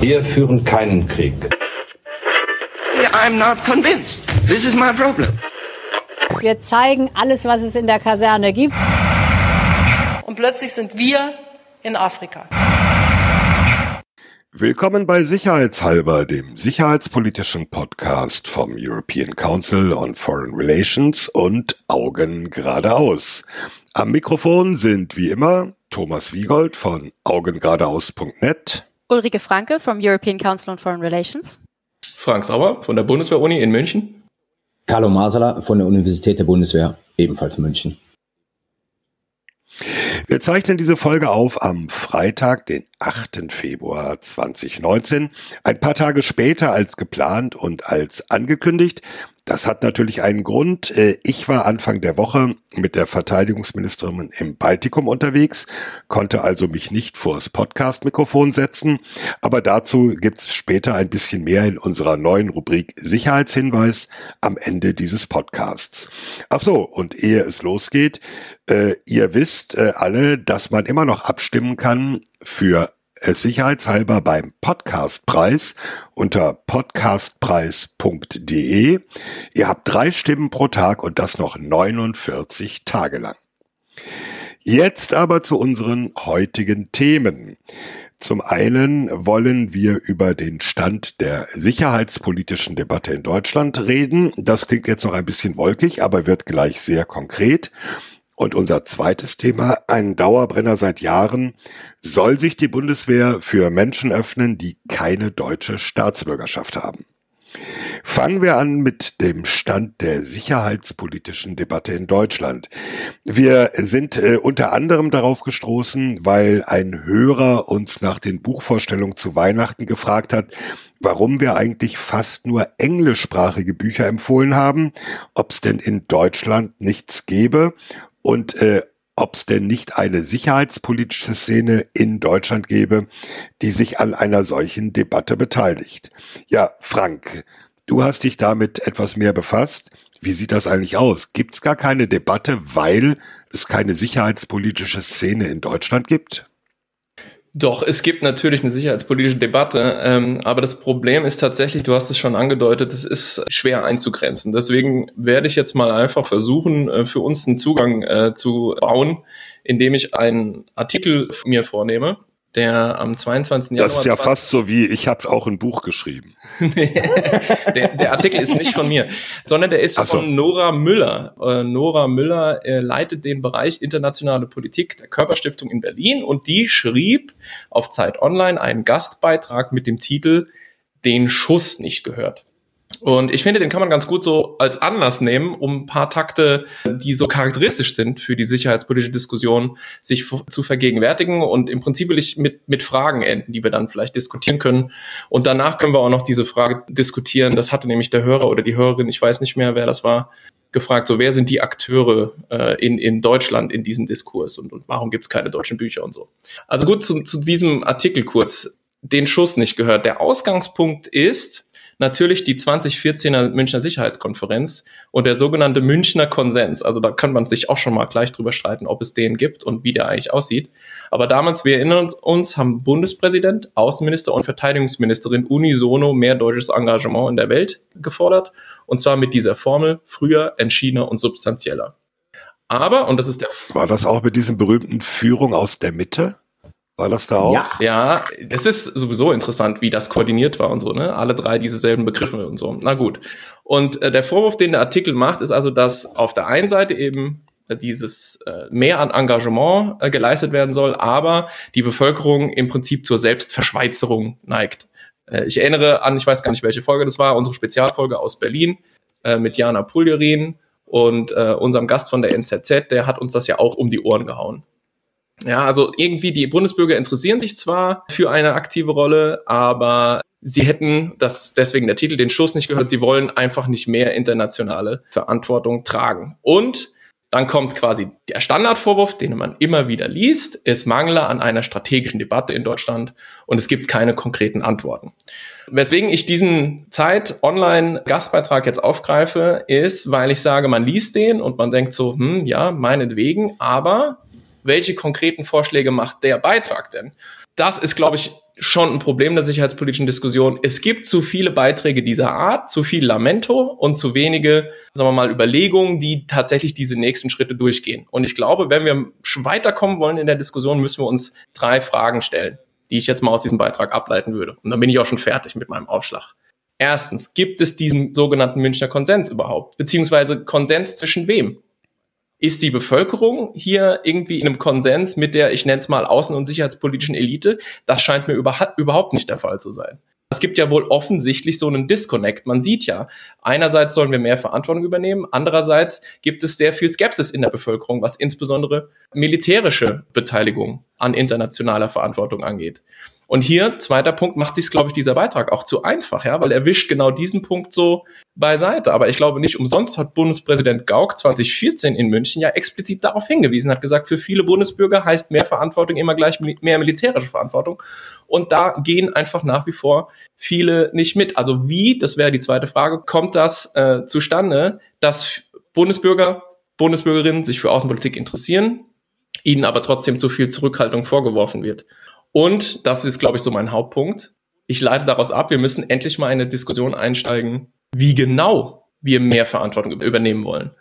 Wir führen keinen Krieg. I'm not convinced. This is my problem. Wir zeigen alles, was es in der Kaserne gibt. Und plötzlich sind wir in Afrika. Willkommen bei Sicherheitshalber, dem sicherheitspolitischen Podcast vom European Council on Foreign Relations und Augen geradeaus. Am Mikrofon sind wie immer Thomas Wiegold von augengeradeaus.net, Ulrike Franke vom European Council on Foreign Relations, Frank Sauer von der Bundeswehr-Uni in München, Carlo Masala von der Universität der Bundeswehr, ebenfalls München. Wir zeichnen diese Folge auf am Freitag, den 8. Februar 2019, ein paar Tage später als geplant und als angekündigt. Das hat natürlich einen Grund. Äh, ich war Anfang der Woche mit der Verteidigungsministerin im Baltikum unterwegs, konnte also mich nicht vors Podcast-Mikrofon setzen, aber dazu gibt's später ein bisschen mehr in unserer neuen Rubrik Sicherheitshinweis am Ende dieses Podcasts. Ach so, und ehe es losgeht, äh, ihr wisst äh, alle, dass man immer noch abstimmen kann für sicherheitshalber beim Podcastpreis unter podcastpreis.de. Ihr habt drei Stimmen pro Tag und das noch 49 Tage lang. Jetzt aber zu unseren heutigen Themen. Zum einen wollen wir über den Stand der sicherheitspolitischen Debatte in Deutschland reden. Das klingt jetzt noch ein bisschen wolkig, aber wird gleich sehr konkret. Und unser zweites Thema, ein Dauerbrenner seit Jahren, soll sich die Bundeswehr für Menschen öffnen, die keine deutsche Staatsbürgerschaft haben. Fangen wir an mit dem Stand der sicherheitspolitischen Debatte in Deutschland. Wir sind äh, unter anderem darauf gestoßen, weil ein Hörer uns nach den Buchvorstellungen zu Weihnachten gefragt hat, warum wir eigentlich fast nur englischsprachige Bücher empfohlen haben, ob es denn in Deutschland nichts gäbe und äh, ob es denn nicht eine sicherheitspolitische Szene in Deutschland gäbe, die sich an einer solchen Debatte beteiligt. Ja, Frank, du hast dich damit etwas mehr befasst. Wie sieht das eigentlich aus? Gibt es gar keine Debatte, weil es keine sicherheitspolitische Szene in Deutschland gibt? Doch, es gibt natürlich eine sicherheitspolitische Debatte, ähm, aber das Problem ist tatsächlich, du hast es schon angedeutet, es ist schwer einzugrenzen. Deswegen werde ich jetzt mal einfach versuchen, äh, für uns einen Zugang äh, zu bauen, indem ich einen Artikel mir vornehme, der am 22. Januar. Das ist ja fast so wie, ich habe auch ein Buch geschrieben. der, der, Artikel ist nicht von mir, sondern der ist so. von Nora Müller. Äh, Nora Müller äh, leitet den Bereich internationale Politik der Körperstiftung in Berlin und die schrieb auf Zeit Online einen Gastbeitrag mit dem Titel Den Schuss nicht gehört. Und ich finde, den kann man ganz gut so als Anlass nehmen, um ein paar Takte, die so charakteristisch sind für die sicherheitspolitische Diskussion, sich zu vergegenwärtigen. Und im Prinzip will ich mit, mit Fragen enden, die wir dann vielleicht diskutieren können. Und danach können wir auch noch diese Frage diskutieren. Das hatte nämlich der Hörer oder die Hörerin, ich weiß nicht mehr, wer das war, gefragt, so wer sind die Akteure äh, in, in Deutschland in diesem Diskurs und, und warum gibt es keine deutschen Bücher und so. Also gut, zu, zu diesem Artikel kurz, den Schuss nicht gehört. Der Ausgangspunkt ist, natürlich die 2014er Münchner Sicherheitskonferenz und der sogenannte Münchner Konsens. Also da kann man sich auch schon mal gleich drüber streiten, ob es den gibt und wie der eigentlich aussieht. Aber damals, wir erinnern uns, haben Bundespräsident, Außenminister und Verteidigungsministerin unisono mehr deutsches Engagement in der Welt gefordert. Und zwar mit dieser Formel früher, entschiedener und substanzieller. Aber, und das ist der. War das auch mit diesem berühmten Führung aus der Mitte? War das da auch? Ja, ja, es ist sowieso interessant, wie das koordiniert war und so, ne? Alle drei dieselben Begriffe und so. Na gut. Und äh, der Vorwurf, den der Artikel macht, ist also, dass auf der einen Seite eben äh, dieses äh, mehr an Engagement äh, geleistet werden soll, aber die Bevölkerung im Prinzip zur Selbstverschweizerung neigt. Äh, ich erinnere an, ich weiß gar nicht, welche Folge das war, unsere Spezialfolge aus Berlin äh, mit Jana Puljerin und äh, unserem Gast von der NZZ, der hat uns das ja auch um die Ohren gehauen. Ja, also irgendwie die Bundesbürger interessieren sich zwar für eine aktive Rolle, aber sie hätten, das deswegen der Titel, den Schuss nicht gehört, sie wollen einfach nicht mehr internationale Verantwortung tragen. Und dann kommt quasi der Standardvorwurf, den man immer wieder liest, es mangle an einer strategischen Debatte in Deutschland und es gibt keine konkreten Antworten. Weswegen ich diesen Zeit-Online-Gastbeitrag jetzt aufgreife, ist, weil ich sage, man liest den und man denkt so, hm, ja, meinetwegen, aber welche konkreten Vorschläge macht der Beitrag denn? Das ist, glaube ich, schon ein Problem der sicherheitspolitischen Diskussion. Es gibt zu viele Beiträge dieser Art, zu viel Lamento und zu wenige, sagen wir mal, Überlegungen, die tatsächlich diese nächsten Schritte durchgehen. Und ich glaube, wenn wir weiterkommen wollen in der Diskussion, müssen wir uns drei Fragen stellen, die ich jetzt mal aus diesem Beitrag ableiten würde. Und dann bin ich auch schon fertig mit meinem Aufschlag. Erstens, gibt es diesen sogenannten Münchner Konsens überhaupt? Beziehungsweise Konsens zwischen wem? Ist die Bevölkerung hier irgendwie in einem Konsens mit der, ich nenne es mal, außen- und sicherheitspolitischen Elite? Das scheint mir überhaupt nicht der Fall zu sein. Es gibt ja wohl offensichtlich so einen Disconnect. Man sieht ja, einerseits sollen wir mehr Verantwortung übernehmen, andererseits gibt es sehr viel Skepsis in der Bevölkerung, was insbesondere militärische Beteiligung an internationaler Verantwortung angeht. Und hier, zweiter Punkt, macht sich, glaube ich, dieser Beitrag auch zu einfach, ja, weil er wischt genau diesen Punkt so beiseite. Aber ich glaube nicht umsonst hat Bundespräsident Gauck 2014 in München ja explizit darauf hingewiesen, hat gesagt, für viele Bundesbürger heißt mehr Verantwortung immer gleich mehr militärische Verantwortung. Und da gehen einfach nach wie vor viele nicht mit. Also wie, das wäre die zweite Frage, kommt das äh, zustande, dass Bundesbürger, Bundesbürgerinnen sich für Außenpolitik interessieren, ihnen aber trotzdem zu viel Zurückhaltung vorgeworfen wird? Und das ist, glaube ich, so mein Hauptpunkt. Ich leite daraus ab, wir müssen endlich mal in eine Diskussion einsteigen, wie genau wir mehr Verantwortung übernehmen wollen.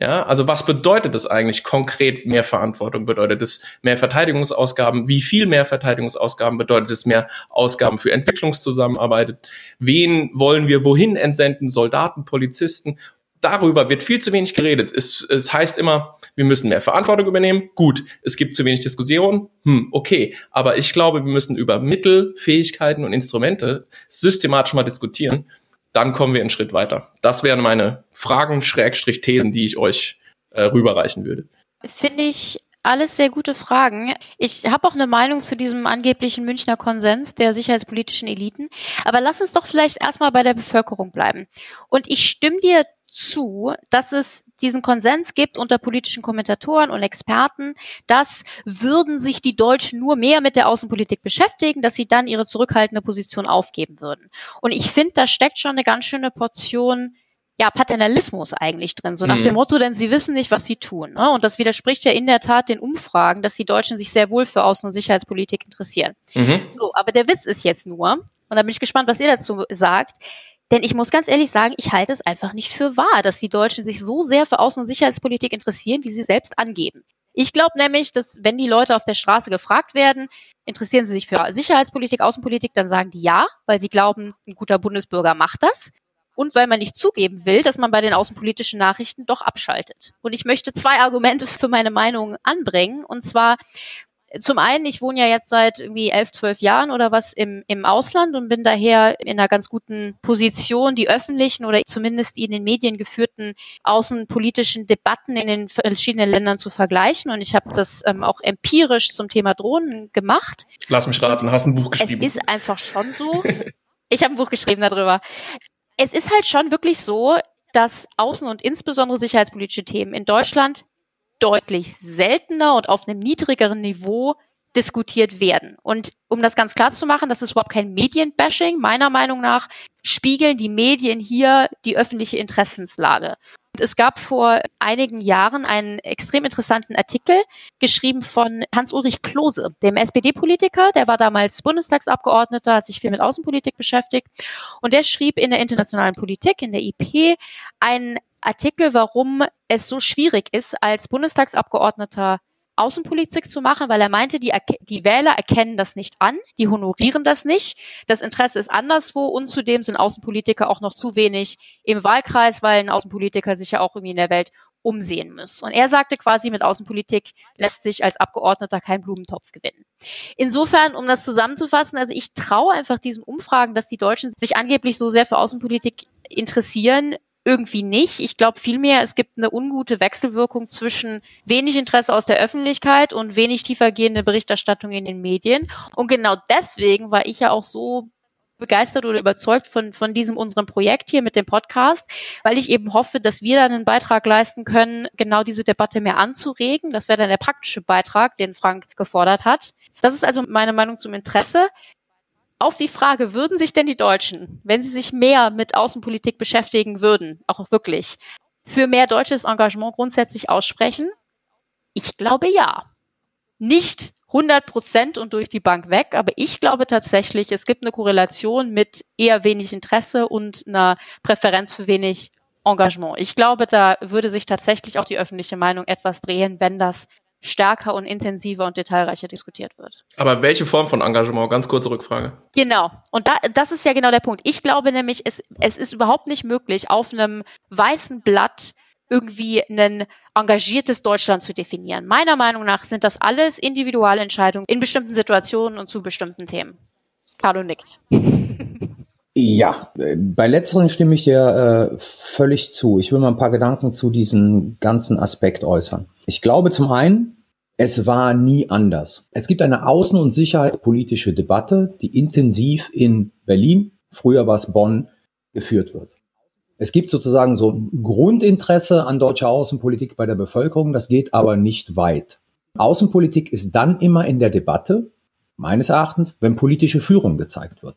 Ja, also was bedeutet das eigentlich konkret mehr Verantwortung? Bedeutet es mehr Verteidigungsausgaben? Wie viel mehr Verteidigungsausgaben? Bedeutet es mehr Ausgaben für Entwicklungszusammenarbeit? Wen wollen wir wohin entsenden? Soldaten, Polizisten? Darüber wird viel zu wenig geredet. Es, es heißt immer, wir müssen mehr Verantwortung übernehmen. Gut, es gibt zu wenig Diskussion. Hm, okay. Aber ich glaube, wir müssen über Mittel, Fähigkeiten und Instrumente systematisch mal diskutieren. Dann kommen wir einen Schritt weiter. Das wären meine Fragen, Schrägstrich Thesen, die ich euch äh, rüberreichen würde. Finde ich alles sehr gute Fragen. Ich habe auch eine Meinung zu diesem angeblichen Münchner Konsens der sicherheitspolitischen Eliten. Aber lass uns doch vielleicht erstmal bei der Bevölkerung bleiben. Und ich stimme dir zu, dass es diesen Konsens gibt unter politischen Kommentatoren und Experten, dass würden sich die Deutschen nur mehr mit der Außenpolitik beschäftigen, dass sie dann ihre zurückhaltende Position aufgeben würden. Und ich finde, da steckt schon eine ganz schöne Portion ja, Paternalismus eigentlich drin, so nach mhm. dem Motto, denn sie wissen nicht, was sie tun. Ne? Und das widerspricht ja in der Tat den Umfragen, dass die Deutschen sich sehr wohl für Außen- und Sicherheitspolitik interessieren. Mhm. So, aber der Witz ist jetzt nur, und da bin ich gespannt, was ihr dazu sagt, denn ich muss ganz ehrlich sagen, ich halte es einfach nicht für wahr, dass die Deutschen sich so sehr für Außen- und Sicherheitspolitik interessieren, wie sie selbst angeben. Ich glaube nämlich, dass wenn die Leute auf der Straße gefragt werden, interessieren sie sich für Sicherheitspolitik, Außenpolitik, dann sagen die ja, weil sie glauben, ein guter Bundesbürger macht das. Und weil man nicht zugeben will, dass man bei den außenpolitischen Nachrichten doch abschaltet. Und ich möchte zwei Argumente für meine Meinung anbringen. Und zwar zum einen, ich wohne ja jetzt seit irgendwie elf, zwölf Jahren oder was im, im Ausland und bin daher in einer ganz guten Position, die öffentlichen oder zumindest die in den Medien geführten außenpolitischen Debatten in den verschiedenen Ländern zu vergleichen. Und ich habe das ähm, auch empirisch zum Thema Drohnen gemacht. Lass mich raten, hast ein Buch geschrieben. Es ist einfach schon so. ich habe ein Buch geschrieben darüber. Es ist halt schon wirklich so, dass außen- und insbesondere sicherheitspolitische Themen in Deutschland deutlich seltener und auf einem niedrigeren Niveau diskutiert werden. Und um das ganz klar zu machen, das ist überhaupt kein Medienbashing. Meiner Meinung nach spiegeln die Medien hier die öffentliche Interessenslage. Es gab vor einigen Jahren einen extrem interessanten Artikel, geschrieben von Hans-Ulrich Klose, dem SPD-Politiker. Der war damals Bundestagsabgeordneter, hat sich viel mit Außenpolitik beschäftigt. Und der schrieb in der internationalen Politik, in der IP, einen Artikel, warum es so schwierig ist, als Bundestagsabgeordneter Außenpolitik zu machen, weil er meinte, die, die Wähler erkennen das nicht an, die honorieren das nicht, das Interesse ist anderswo und zudem sind Außenpolitiker auch noch zu wenig im Wahlkreis, weil ein Außenpolitiker sich ja auch irgendwie in der Welt umsehen muss. Und er sagte quasi, mit Außenpolitik lässt sich als Abgeordneter kein Blumentopf gewinnen. Insofern, um das zusammenzufassen, also ich traue einfach diesen Umfragen, dass die Deutschen sich angeblich so sehr für Außenpolitik interessieren, irgendwie nicht. Ich glaube vielmehr, es gibt eine ungute Wechselwirkung zwischen wenig Interesse aus der Öffentlichkeit und wenig tiefergehende Berichterstattung in den Medien. Und genau deswegen war ich ja auch so begeistert oder überzeugt von, von diesem unserem Projekt hier mit dem Podcast, weil ich eben hoffe, dass wir dann einen Beitrag leisten können, genau diese Debatte mehr anzuregen. Das wäre dann der praktische Beitrag, den Frank gefordert hat. Das ist also meine Meinung zum Interesse auf die Frage, würden sich denn die Deutschen, wenn sie sich mehr mit Außenpolitik beschäftigen würden, auch wirklich, für mehr deutsches Engagement grundsätzlich aussprechen? Ich glaube ja. nicht 100 Prozent und durch die Bank weg, aber ich glaube tatsächlich, es gibt eine Korrelation mit eher wenig Interesse und einer Präferenz für wenig Engagement. Ich glaube, da würde sich tatsächlich auch die öffentliche Meinung etwas drehen, wenn das stärker und intensiver und detailreicher diskutiert wird. Aber welche Form von Engagement? Ganz kurze Rückfrage. Genau. Und da, das ist ja genau der Punkt. Ich glaube nämlich, es, es ist überhaupt nicht möglich, auf einem weißen Blatt irgendwie ein engagiertes Deutschland zu definieren. Meiner Meinung nach sind das alles Individualentscheidungen in bestimmten Situationen und zu bestimmten Themen. Carlo nickt. Ja, bei letzteren stimme ich dir äh, völlig zu. Ich will mal ein paar Gedanken zu diesem ganzen Aspekt äußern. Ich glaube zum einen, es war nie anders. Es gibt eine außen- und sicherheitspolitische Debatte, die intensiv in Berlin, früher war es Bonn, geführt wird. Es gibt sozusagen so ein Grundinteresse an deutscher Außenpolitik bei der Bevölkerung, das geht aber nicht weit. Außenpolitik ist dann immer in der Debatte, meines Erachtens, wenn politische Führung gezeigt wird.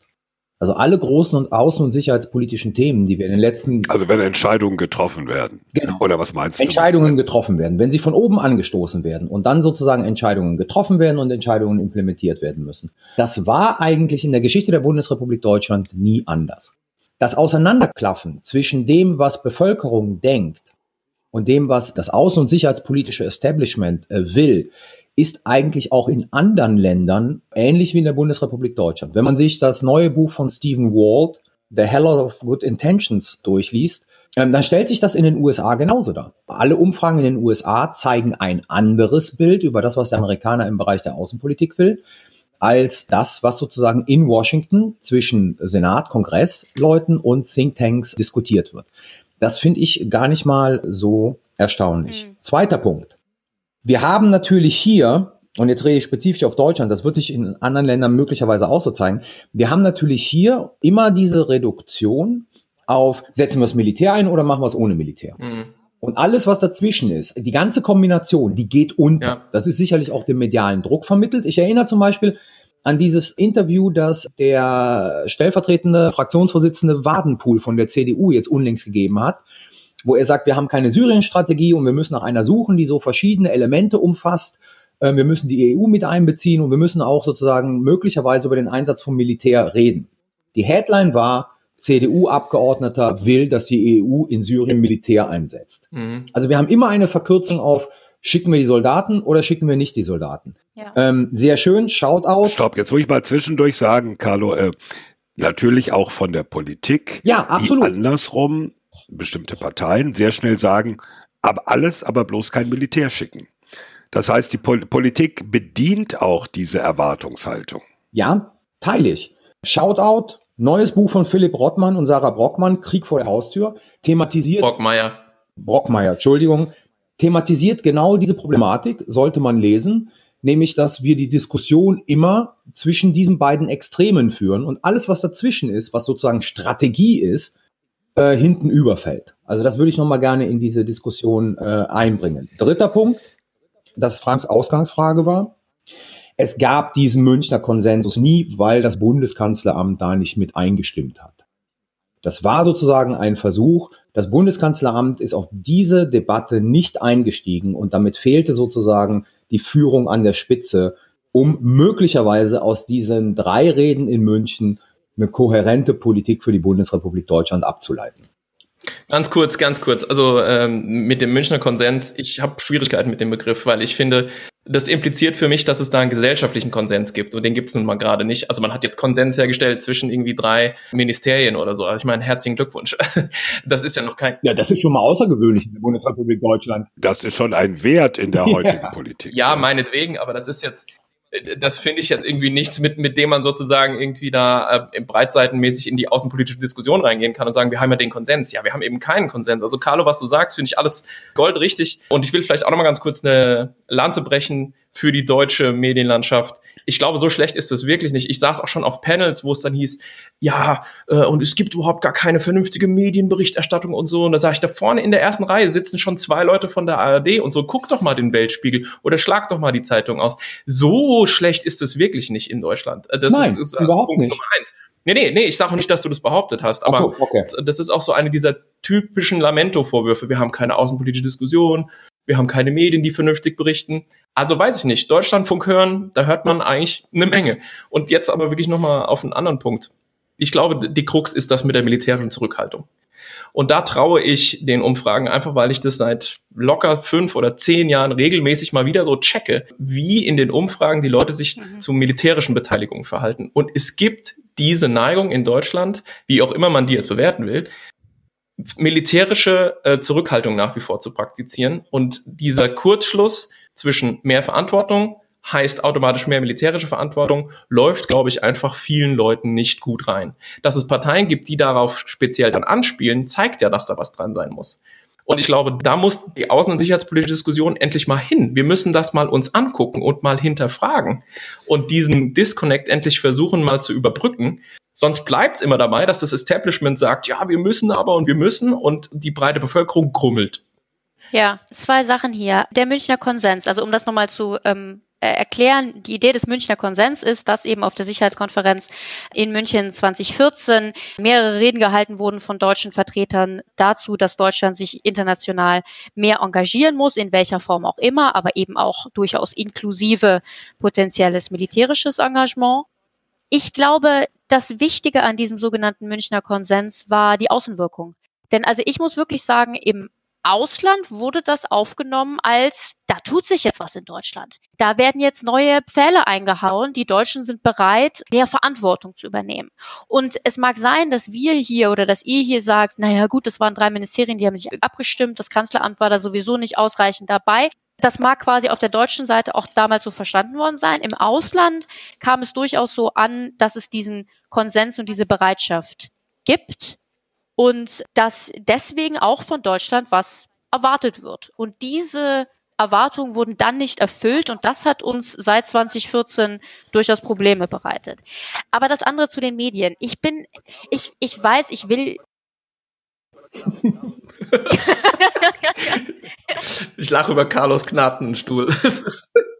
Also alle großen und außen- und sicherheitspolitischen Themen, die wir in den letzten... Also wenn Entscheidungen getroffen werden. Genau. Oder was meinst du? Entscheidungen getroffen werden. Wenn sie von oben angestoßen werden und dann sozusagen Entscheidungen getroffen werden und Entscheidungen implementiert werden müssen. Das war eigentlich in der Geschichte der Bundesrepublik Deutschland nie anders. Das Auseinanderklaffen zwischen dem, was Bevölkerung denkt und dem, was das außen- und sicherheitspolitische Establishment äh, will, ist eigentlich auch in anderen Ländern ähnlich wie in der Bundesrepublik Deutschland. Wenn man sich das neue Buch von Stephen Wald, The Hell of Good Intentions, durchliest, ähm, dann stellt sich das in den USA genauso dar. Alle Umfragen in den USA zeigen ein anderes Bild über das, was der Amerikaner im Bereich der Außenpolitik will, als das, was sozusagen in Washington zwischen Senat, Kongressleuten und Thinktanks diskutiert wird. Das finde ich gar nicht mal so erstaunlich. Mhm. Zweiter Punkt. Wir haben natürlich hier, und jetzt rede ich spezifisch auf Deutschland, das wird sich in anderen Ländern möglicherweise auch so zeigen, wir haben natürlich hier immer diese Reduktion auf, setzen wir das Militär ein oder machen wir es ohne Militär? Mhm. Und alles, was dazwischen ist, die ganze Kombination, die geht unter. Ja. Das ist sicherlich auch dem medialen Druck vermittelt. Ich erinnere zum Beispiel an dieses Interview, das der stellvertretende Fraktionsvorsitzende Wadenpool von der CDU jetzt unlängst gegeben hat, wo er sagt, wir haben keine Syrien-Strategie und wir müssen nach einer suchen, die so verschiedene Elemente umfasst. Ähm, wir müssen die EU mit einbeziehen und wir müssen auch sozusagen möglicherweise über den Einsatz vom Militär reden. Die Headline war, CDU-Abgeordneter will, dass die EU in Syrien Militär einsetzt. Mhm. Also wir haben immer eine Verkürzung auf, schicken wir die Soldaten oder schicken wir nicht die Soldaten. Ja. Ähm, sehr schön, schaut aus. Stopp, jetzt muss ich mal zwischendurch sagen, Carlo, äh, natürlich auch von der Politik, ja, absolut. die andersrum bestimmte Parteien sehr schnell sagen, aber alles, aber bloß kein Militär schicken. Das heißt, die Pol Politik bedient auch diese Erwartungshaltung. Ja, teile ich. Shoutout, neues Buch von Philipp Rottmann und Sarah Brockmann, Krieg vor der Haustür, thematisiert. Brockmeier. Brockmeier, Entschuldigung. Thematisiert genau diese Problematik, sollte man lesen, nämlich, dass wir die Diskussion immer zwischen diesen beiden Extremen führen und alles, was dazwischen ist, was sozusagen Strategie ist, äh, hinten überfällt. Also das würde ich nochmal gerne in diese Diskussion äh, einbringen. Dritter Punkt, das Franks Ausgangsfrage war. Es gab diesen Münchner Konsensus nie, weil das Bundeskanzleramt da nicht mit eingestimmt hat. Das war sozusagen ein Versuch. Das Bundeskanzleramt ist auf diese Debatte nicht eingestiegen und damit fehlte sozusagen die Führung an der Spitze, um möglicherweise aus diesen drei Reden in München eine kohärente Politik für die Bundesrepublik Deutschland abzuleiten. Ganz kurz, ganz kurz. Also ähm, mit dem Münchner Konsens, ich habe Schwierigkeiten mit dem Begriff, weil ich finde, das impliziert für mich, dass es da einen gesellschaftlichen Konsens gibt und den gibt es nun mal gerade nicht. Also man hat jetzt Konsens hergestellt zwischen irgendwie drei Ministerien oder so. Also ich meine, herzlichen Glückwunsch. Das ist ja noch kein. Ja, das ist schon mal außergewöhnlich in der Bundesrepublik Deutschland. Das ist schon ein Wert in der heutigen ja. Politik. Ja, meinetwegen, aber das ist jetzt das finde ich jetzt irgendwie nichts, mit, mit dem man sozusagen irgendwie da äh, breitseitenmäßig in die außenpolitische Diskussion reingehen kann und sagen, wir haben ja den Konsens. Ja, wir haben eben keinen Konsens. Also Carlo, was du sagst, finde ich alles goldrichtig. Und ich will vielleicht auch noch mal ganz kurz eine Lanze brechen für die deutsche Medienlandschaft. Ich glaube, so schlecht ist es wirklich nicht. Ich saß auch schon auf Panels, wo es dann hieß, ja, äh, und es gibt überhaupt gar keine vernünftige Medienberichterstattung und so. Und da sage ich, da vorne in der ersten Reihe sitzen schon zwei Leute von der ARD und so, guck doch mal den Weltspiegel oder schlag doch mal die Zeitung aus. So schlecht ist es wirklich nicht in Deutschland. Das Nein, ist, ist, äh, überhaupt Punkt nicht. Nummer eins. Nee, nee, nee, ich sage nicht, dass du das behauptet hast, aber so, okay. das ist auch so eine dieser typischen Lamento-Vorwürfe. Wir haben keine außenpolitische Diskussion, wir haben keine Medien, die vernünftig berichten. Also weiß ich nicht, Deutschlandfunk hören, da hört man eigentlich eine Menge. Und jetzt aber wirklich nochmal auf einen anderen Punkt. Ich glaube, die Krux ist das mit der militärischen Zurückhaltung. Und da traue ich den Umfragen einfach, weil ich das seit locker fünf oder zehn Jahren regelmäßig mal wieder so checke, wie in den Umfragen die Leute sich mhm. zu militärischen Beteiligungen verhalten. Und es gibt diese Neigung in Deutschland, wie auch immer man die jetzt bewerten will, militärische äh, Zurückhaltung nach wie vor zu praktizieren. Und dieser Kurzschluss zwischen mehr Verantwortung heißt automatisch mehr militärische Verantwortung, läuft, glaube ich, einfach vielen Leuten nicht gut rein. Dass es Parteien gibt, die darauf speziell dann anspielen, zeigt ja, dass da was dran sein muss. Und ich glaube, da muss die außen- und sicherheitspolitische Diskussion endlich mal hin. Wir müssen das mal uns angucken und mal hinterfragen und diesen Disconnect endlich versuchen mal zu überbrücken. Sonst bleibt es immer dabei, dass das Establishment sagt, ja, wir müssen aber und wir müssen und die breite Bevölkerung krummelt. Ja, zwei Sachen hier. Der Münchner Konsens, also um das nochmal zu ähm, äh, erklären. Die Idee des Münchner Konsens ist, dass eben auf der Sicherheitskonferenz in München 2014 mehrere Reden gehalten wurden von deutschen Vertretern dazu, dass Deutschland sich international mehr engagieren muss, in welcher Form auch immer, aber eben auch durchaus inklusive potenzielles militärisches Engagement. Ich glaube, das Wichtige an diesem sogenannten Münchner Konsens war die Außenwirkung. Denn also ich muss wirklich sagen, im Ausland wurde das aufgenommen als, da tut sich jetzt was in Deutschland. Da werden jetzt neue Pfähle eingehauen. Die Deutschen sind bereit, mehr Verantwortung zu übernehmen. Und es mag sein, dass wir hier oder dass ihr hier sagt, naja gut, das waren drei Ministerien, die haben sich abgestimmt, das Kanzleramt war da sowieso nicht ausreichend dabei. Das mag quasi auf der deutschen Seite auch damals so verstanden worden sein. Im Ausland kam es durchaus so an, dass es diesen Konsens und diese Bereitschaft gibt und dass deswegen auch von Deutschland was erwartet wird. Und diese Erwartungen wurden dann nicht erfüllt und das hat uns seit 2014 durchaus Probleme bereitet. Aber das andere zu den Medien. Ich bin, ich, ich weiß, ich will. ich lache über Carlos knarzenden Stuhl.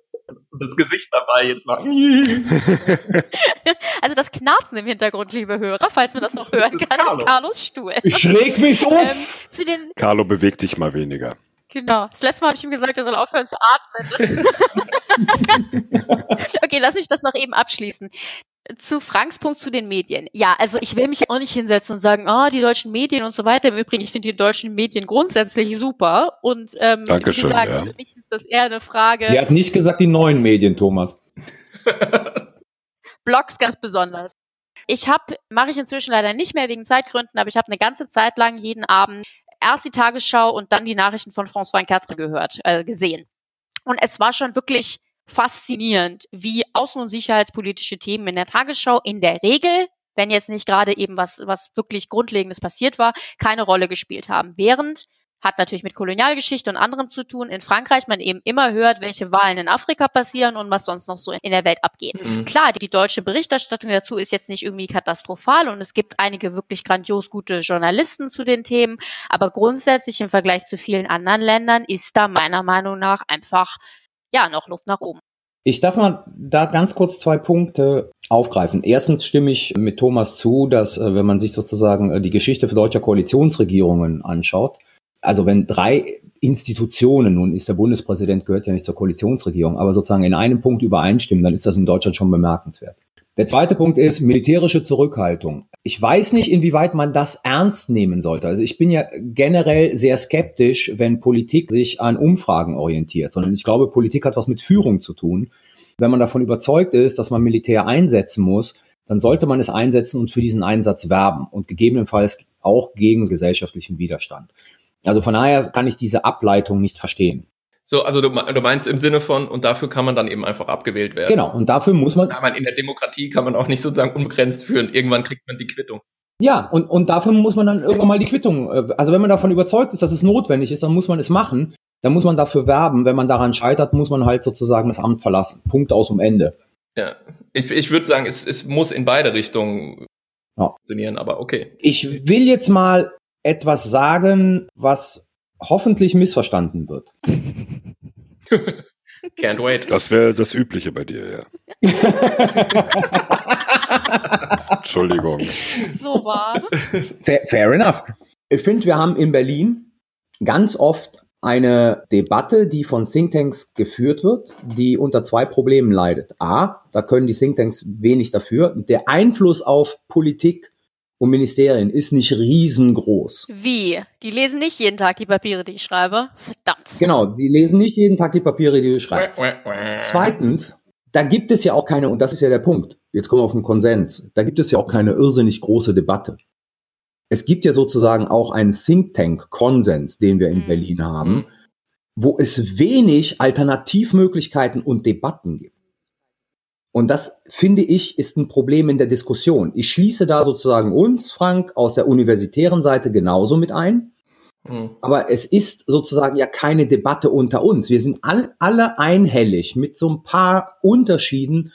das Gesicht dabei jetzt mal. also das Knarzen im Hintergrund, liebe Hörer, falls man das noch hören das kann, Carlo. ist Carlos Stuhl. Ich schräg mich um. Ähm, zu den Carlo bewegt sich mal weniger. Genau. Das letzte Mal habe ich ihm gesagt, er soll aufhören zu atmen. okay, lass mich das noch eben abschließen zu Franks Punkt zu den Medien. Ja, also ich will mich auch nicht hinsetzen und sagen, oh, die deutschen Medien und so weiter. Im Übrigen, ich finde die deutschen Medien grundsätzlich super. Und ähm, Dankeschön, wie gesagt, ja. für mich ist das eher eine Frage. Sie hat nicht gesagt die neuen Medien, Thomas. Blogs ganz besonders. Ich habe, mache ich inzwischen leider nicht mehr wegen Zeitgründen, aber ich habe eine ganze Zeit lang jeden Abend erst die Tagesschau und dann die Nachrichten von François Quatre gehört, äh, gesehen. Und es war schon wirklich faszinierend, wie außen- und sicherheitspolitische Themen in der Tagesschau in der Regel, wenn jetzt nicht gerade eben was, was wirklich Grundlegendes passiert war, keine Rolle gespielt haben. Während hat natürlich mit Kolonialgeschichte und anderem zu tun. In Frankreich man eben immer hört, welche Wahlen in Afrika passieren und was sonst noch so in der Welt abgeht. Mhm. Klar, die, die deutsche Berichterstattung dazu ist jetzt nicht irgendwie katastrophal und es gibt einige wirklich grandios gute Journalisten zu den Themen, aber grundsätzlich im Vergleich zu vielen anderen Ländern ist da meiner Meinung nach einfach ja, noch Luft nach oben. Ich darf mal da ganz kurz zwei Punkte aufgreifen. Erstens stimme ich mit Thomas zu, dass äh, wenn man sich sozusagen äh, die Geschichte für deutscher Koalitionsregierungen anschaut, also wenn drei Institutionen, nun ist der Bundespräsident gehört ja nicht zur Koalitionsregierung, aber sozusagen in einem Punkt übereinstimmen, dann ist das in Deutschland schon bemerkenswert. Der zweite Punkt ist militärische Zurückhaltung. Ich weiß nicht, inwieweit man das ernst nehmen sollte. Also ich bin ja generell sehr skeptisch, wenn Politik sich an Umfragen orientiert, sondern ich glaube, Politik hat was mit Führung zu tun. Wenn man davon überzeugt ist, dass man Militär einsetzen muss, dann sollte man es einsetzen und für diesen Einsatz werben und gegebenenfalls auch gegen gesellschaftlichen Widerstand. Also von daher kann ich diese Ableitung nicht verstehen. So, also du, du, meinst im Sinne von, und dafür kann man dann eben einfach abgewählt werden. Genau, und dafür muss man. Ja, man in der Demokratie kann man auch nicht sozusagen unbegrenzt führen. Irgendwann kriegt man die Quittung. Ja, und, und dafür muss man dann irgendwann mal die Quittung. Äh, also wenn man davon überzeugt ist, dass es notwendig ist, dann muss man es machen. Dann muss man dafür werben. Wenn man daran scheitert, muss man halt sozusagen das Amt verlassen. Punkt aus um Ende. Ja, ich, ich würde sagen, es, es muss in beide Richtungen ja. funktionieren, aber okay. Ich will jetzt mal etwas sagen, was hoffentlich missverstanden wird. Can't wait. Das wäre das Übliche bei dir, ja. Entschuldigung. So war. Fair, fair enough. Ich finde, wir haben in Berlin ganz oft eine Debatte, die von Thinktanks geführt wird, die unter zwei Problemen leidet. A, da können die Thinktanks wenig dafür. Der Einfluss auf Politik und Ministerien ist nicht riesengroß. Wie? Die lesen nicht jeden Tag die Papiere, die ich schreibe. Verdammt. Genau, die lesen nicht jeden Tag die Papiere, die du schreibst. Zweitens, da gibt es ja auch keine, und das ist ja der Punkt, jetzt kommen wir auf den Konsens, da gibt es ja auch keine irrsinnig große Debatte. Es gibt ja sozusagen auch einen Think Tank-Konsens, den wir in Mhm. Berlin haben, wo es wenig Alternativmöglichkeiten und Debatten gibt. Und das, finde ich, ist ein Problem in der Diskussion. Ich schließe da sozusagen uns, Frank, aus der universitären Seite genauso mit ein. Hm. Aber es ist sozusagen ja keine Debatte unter uns. Wir sind all, alle einhellig mit so ein paar Unterschieden,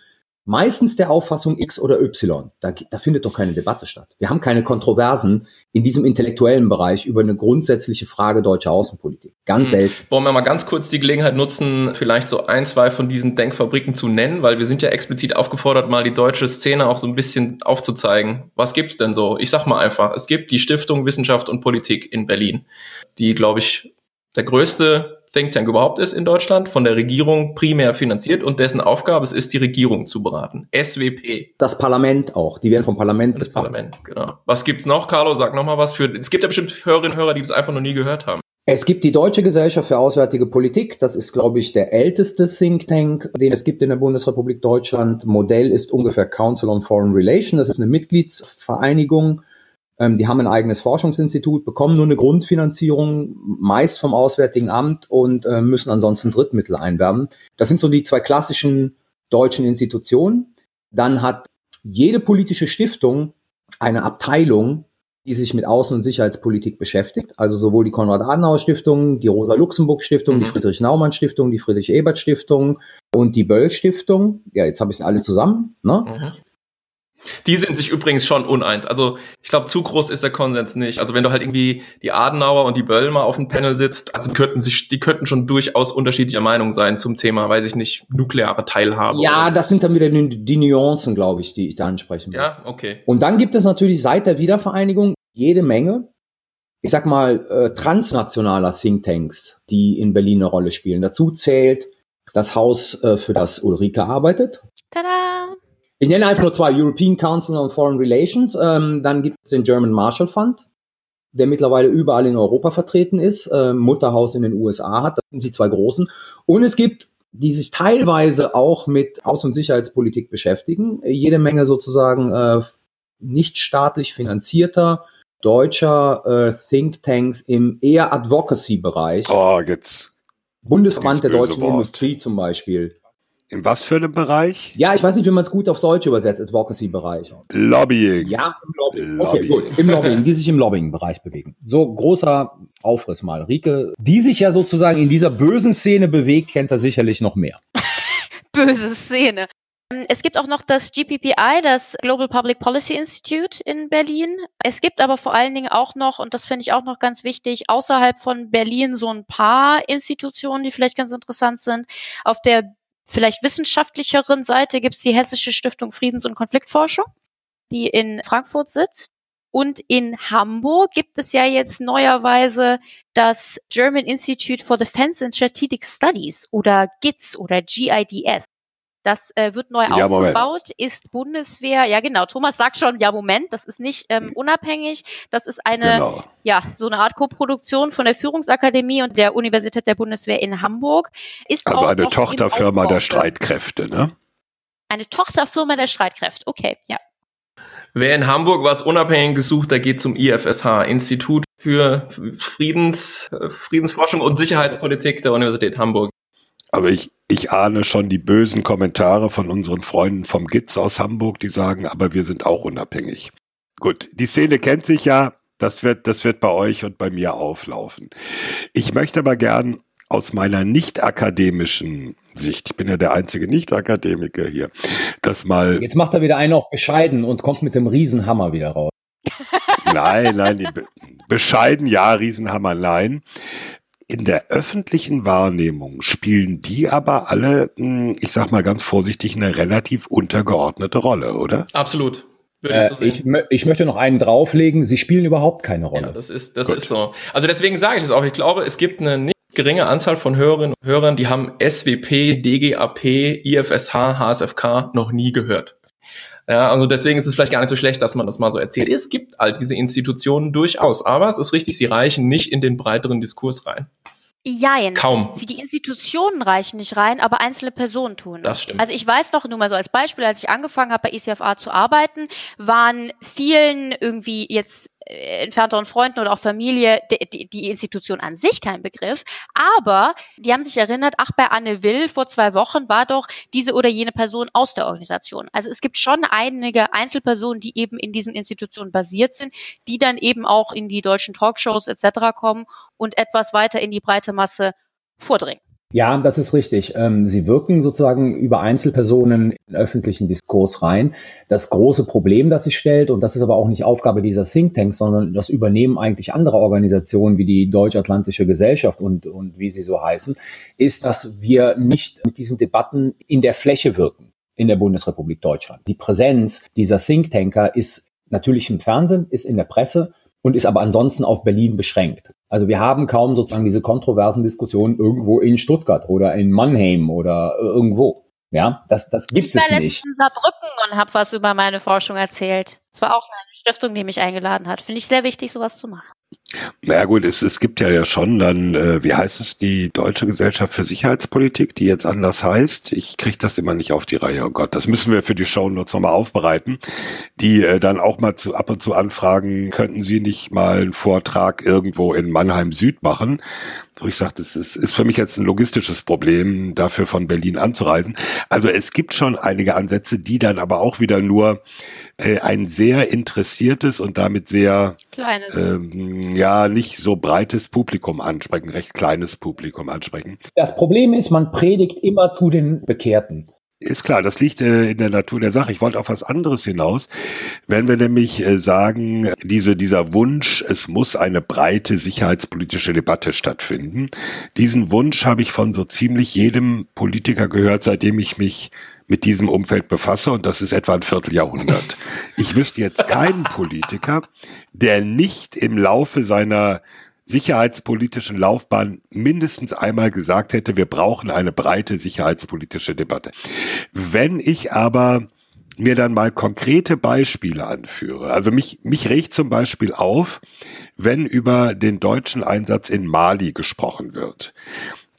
meistens der Auffassung X oder Y. Da, da findet doch keine Debatte statt. Wir haben keine Kontroversen in diesem intellektuellen Bereich über eine grundsätzliche Frage deutscher Außenpolitik. Ganz Hm. selten. Wollen wir mal ganz kurz die Gelegenheit nutzen, vielleicht so ein, zwei von diesen Denkfabriken zu nennen, weil wir sind ja explizit aufgefordert, mal die deutsche Szene auch so ein bisschen aufzuzeigen. Was gibt's denn so? Ich sag mal einfach, es gibt die Stiftung Wissenschaft und Politik in Berlin, die, glaube ich, der größte Think Tank überhaupt ist in Deutschland, von der Regierung primär finanziert und dessen Aufgabe es ist, die Regierung zu beraten. SWP. Das Parlament auch. Die werden vom Parlament Das bezahlt. Parlament, genau. Was gibt's noch, Carlo? Sag noch mal was für. Es gibt ja bestimmt Hörerinnen und Hörer, die das einfach noch nie gehört haben. Es gibt die Deutsche Gesellschaft für Auswärtige Politik. Das ist, glaube ich, der älteste Think Tank, den es gibt in der Bundesrepublik Deutschland. Modell ist ungefähr Council on Foreign Relations. Das ist eine Mitgliedsvereinigung. Ähm, die haben ein eigenes Forschungsinstitut, bekommen nur eine Grundfinanzierung, meist vom Auswärtigen Amt und äh, müssen ansonsten Drittmittel einwerben. Das sind so die zwei klassischen deutschen Institutionen. Dann hat jede politische Stiftung eine Abteilung, die sich mit Außen- und Sicherheitspolitik beschäftigt. Also sowohl die Konrad-Adenauer-Stiftung, die Rosa-Luxemburg-Stiftung, die Mhm. Friedrich-Naumann-Stiftung, die Friedrich-Ebert-Stiftung und die Böll-Stiftung. Ja, jetzt habe ich sie alle zusammen. Ne? Mhm. Die sind sich übrigens schon uneins. Also ich glaube, zu groß ist der Konsens nicht. Also wenn du halt irgendwie die Adenauer und die Böll mal auf dem Panel sitzt, also die könnten sich, die könnten schon durchaus unterschiedlicher Meinung sein zum Thema, weiß ich nicht, nukleare Teilhabe. Ja, oder- das sind dann wieder die, die Nuancen, glaube ich, die ich da ansprechen will. ja, okay. Und dann gibt es natürlich seit der Wiedervereinigung jede Menge, ich sag mal, äh, transnationaler Thinktanks, die in Berlin eine Rolle spielen. Dazu zählt das Haus, äh, für das Ulrike arbeitet. Tada! Ich nenne einfach nur zwei, European Council on Foreign Relations. Ähm, dann gibt es den German Marshall Fund, der mittlerweile überall in Europa vertreten ist, äh, Mutterhaus in den USA hat. Das sind die zwei großen. Und es gibt, die sich teilweise auch mit Außen- und Sicherheitspolitik beschäftigen, jede Menge sozusagen äh, nicht staatlich finanzierter deutscher äh, Thinktanks im eher Advocacy-Bereich. Oh, jetzt. Bundesverband der deutschen Wort. Industrie zum Beispiel. In was für einem Bereich? Ja, ich weiß nicht, wie man es gut aufs Deutsche übersetzt, Advocacy-Bereich. Lobbying. Ja, im Lobbying. Lobbying. Okay, gut. Im Lobbying, die sich im Lobbying-Bereich bewegen. So großer Aufriss mal. Rike, die sich ja sozusagen in dieser bösen Szene bewegt, kennt er sicherlich noch mehr. Böse Szene. Ähm, Es gibt auch noch das GPPI, das Global Public Policy Institute in Berlin. Es gibt aber vor allen Dingen auch noch, und das finde ich auch noch ganz wichtig, außerhalb von Berlin so ein paar Institutionen, die vielleicht ganz interessant sind. Auf der vielleicht wissenschaftlicheren Seite gibt es die Hessische Stiftung Friedens- und Konfliktforschung, die in Frankfurt sitzt. Und in Hamburg gibt es ja jetzt neuerweise das German Institute for Defense and Strategic Studies oder GITS oder GIDS. Das äh, wird neu Ja, Moment. aufgebaut, ist Bundeswehr, ja genau, Thomas sagt schon, ja Moment, das ist nicht ähm, unabhängig, das ist eine, Genau. ja, so eine Art Koproduktion von der Führungsakademie und der Universität der Bundeswehr in Hamburg. Ist Also auch eine Tochterfirma der Streitkräfte, ne? Eine Tochterfirma der Streitkräfte, okay, ja. Wer in Hamburg was unabhängig gesucht, der geht zum IFSH, Institut für Friedens, äh, Friedensforschung und Sicherheitspolitik der Universität Hamburg. Aber ich, ich ahne schon die bösen Kommentare von unseren Freunden vom GITS aus Hamburg, die sagen, aber wir sind auch unabhängig. Gut, die Szene kennt sich ja. Das wird, das wird bei euch und bei mir auflaufen. Ich möchte aber gern aus meiner nicht akademischen Sicht, ich bin ja der einzige Nicht-Akademiker hier, das mal Jetzt macht er wieder einen auf bescheiden und kommt mit dem Riesenhammer wieder raus. Nein, nein, die bescheiden, ja, Riesenhammer, nein. In der öffentlichen Wahrnehmung spielen die aber alle, mh, ich sag mal ganz vorsichtig, eine relativ untergeordnete Rolle, oder? Absolut. Äh, ich, ich, möchte noch einen drauflegen. Sie spielen überhaupt keine Rolle. Ja, das ist, das ist so. Also deswegen sage ich das auch. Ich glaube, es gibt eine nicht geringe Anzahl von Hörerinnen und Hörern, die haben SWP, DGAP, IFSH, HSFK noch nie gehört. Ja, also deswegen ist es vielleicht gar nicht so schlecht, dass man das mal so erzählt. Es gibt all diese Institutionen durchaus, aber es ist richtig, sie reichen nicht in den breiteren Diskurs rein. Jein. Kaum. Wie die Institutionen reichen nicht rein, aber einzelne Personen tun. Das stimmt. Also ich weiß noch, nur mal so als Beispiel, als ich angefangen habe bei ECFA zu arbeiten, waren vielen irgendwie jetzt entfernteren Freunden oder auch Familie die, die, die Institution an sich kein Begriff, aber die haben sich erinnert, ach, bei Anne Will vor zwei Wochen war doch diese oder jene Person aus der Organisation. Also es gibt schon einige Einzelpersonen, die eben in diesen Institutionen basiert sind, die dann eben auch in die deutschen Talkshows etc. kommen und etwas weiter in die breite Masse vordringen. Ja, das ist richtig. Ähm, sie wirken sozusagen über Einzelpersonen in öffentlichen Diskurs rein. Das große Problem, das sich stellt, und das ist aber auch nicht Aufgabe dieser Thinktanks, sondern das übernehmen eigentlich andere Organisationen wie die Deutsch-Atlantische Gesellschaft und, und wie sie so heißen, ist, dass wir nicht mit diesen Debatten in der Fläche wirken in der Bundesrepublik Deutschland. Die Präsenz dieser Thinktanker ist natürlich im Fernsehen, ist in der Presse, und ist aber ansonsten auf Berlin beschränkt. Also wir haben kaum sozusagen diese kontroversen Diskussionen irgendwo in Stuttgart oder in Mannheim oder irgendwo. Ja, das, das gibt es nicht. Ich war in Saarbrücken und habe was über meine Forschung erzählt. Es war auch eine Stiftung, die mich eingeladen hat. Finde ich sehr wichtig, sowas zu machen. Naja gut, es, es gibt ja ja schon dann, äh, wie heißt es, die Deutsche Gesellschaft für Sicherheitspolitik, die jetzt anders heißt. Ich kriege das immer nicht auf die Reihe. Oh Gott, das müssen wir für die Show Shownotes nochmal aufbereiten. Die äh, dann auch mal zu, ab und zu anfragen, könnten Sie nicht mal einen Vortrag irgendwo in Mannheim Süd machen? Wo ich sage, das ist, ist für mich jetzt ein logistisches Problem, dafür von Berlin anzureisen. Also es gibt schon einige Ansätze, die dann aber auch wieder nur äh, ein sehr interessiertes und damit sehr kleines, ähm, ja nicht so breites Publikum ansprechen, recht kleines Publikum ansprechen. Das Problem ist, man predigt immer zu den Bekehrten. Ist klar, das liegt äh, in der Natur der Sache. Ich wollte auf was anderes hinaus. Wenn wir nämlich äh, sagen, diese, dieser Wunsch, es muss eine breite sicherheitspolitische Debatte stattfinden, diesen Wunsch habe ich von so ziemlich jedem Politiker gehört, seitdem ich mich mit diesem Umfeld befasse und das ist etwa ein Vierteljahrhundert. Ich wüsste jetzt keinen Politiker, der nicht im Laufe seiner sicherheitspolitischen Laufbahn mindestens einmal gesagt hätte, wir brauchen eine breite sicherheitspolitische Debatte. Wenn ich aber mir dann mal konkrete Beispiele anführe. Also mich, mich regt zum Beispiel auf, wenn über den deutschen Einsatz in Mali gesprochen wird.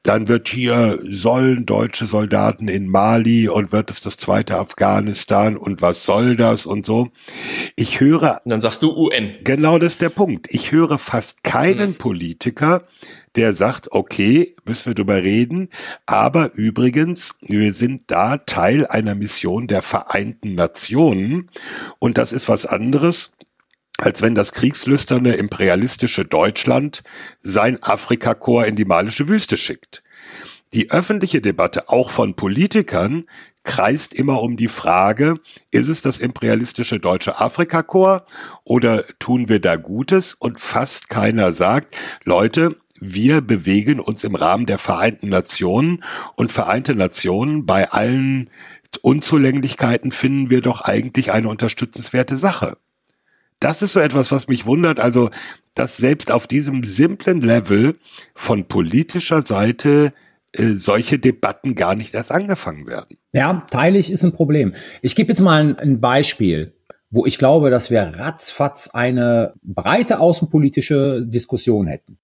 Dann wird hier, sollen deutsche Soldaten in Mali und wird es das zweite Afghanistan und was soll das und so. Ich höre. Dann sagst du UN. Genau das ist der Punkt. Ich höre fast keinen hm. Politiker, der sagt, okay, müssen wir drüber reden, aber übrigens, wir sind da Teil einer Mission der Vereinten Nationen und das ist was anderes als wenn das kriegslüsterne imperialistische Deutschland sein Afrikakorps in die malische Wüste schickt. Die öffentliche Debatte auch von Politikern kreist immer um die Frage, ist es das imperialistische deutsche Afrikakorps oder tun wir da Gutes? Und fast keiner sagt, Leute, wir bewegen uns im Rahmen der Vereinten Nationen und Vereinte Nationen bei allen Unzulänglichkeiten finden wir doch eigentlich eine unterstützenswerte Sache das ist so etwas, was mich wundert. Also, dass selbst auf diesem simplen Level von politischer Seite äh, solche Debatten gar nicht erst angefangen werden. Ja, teilig ist ein Problem. Ich gebe jetzt mal ein, ein Beispiel wo ich glaube, dass wir ratzfatz eine breite außenpolitische Diskussion hätten.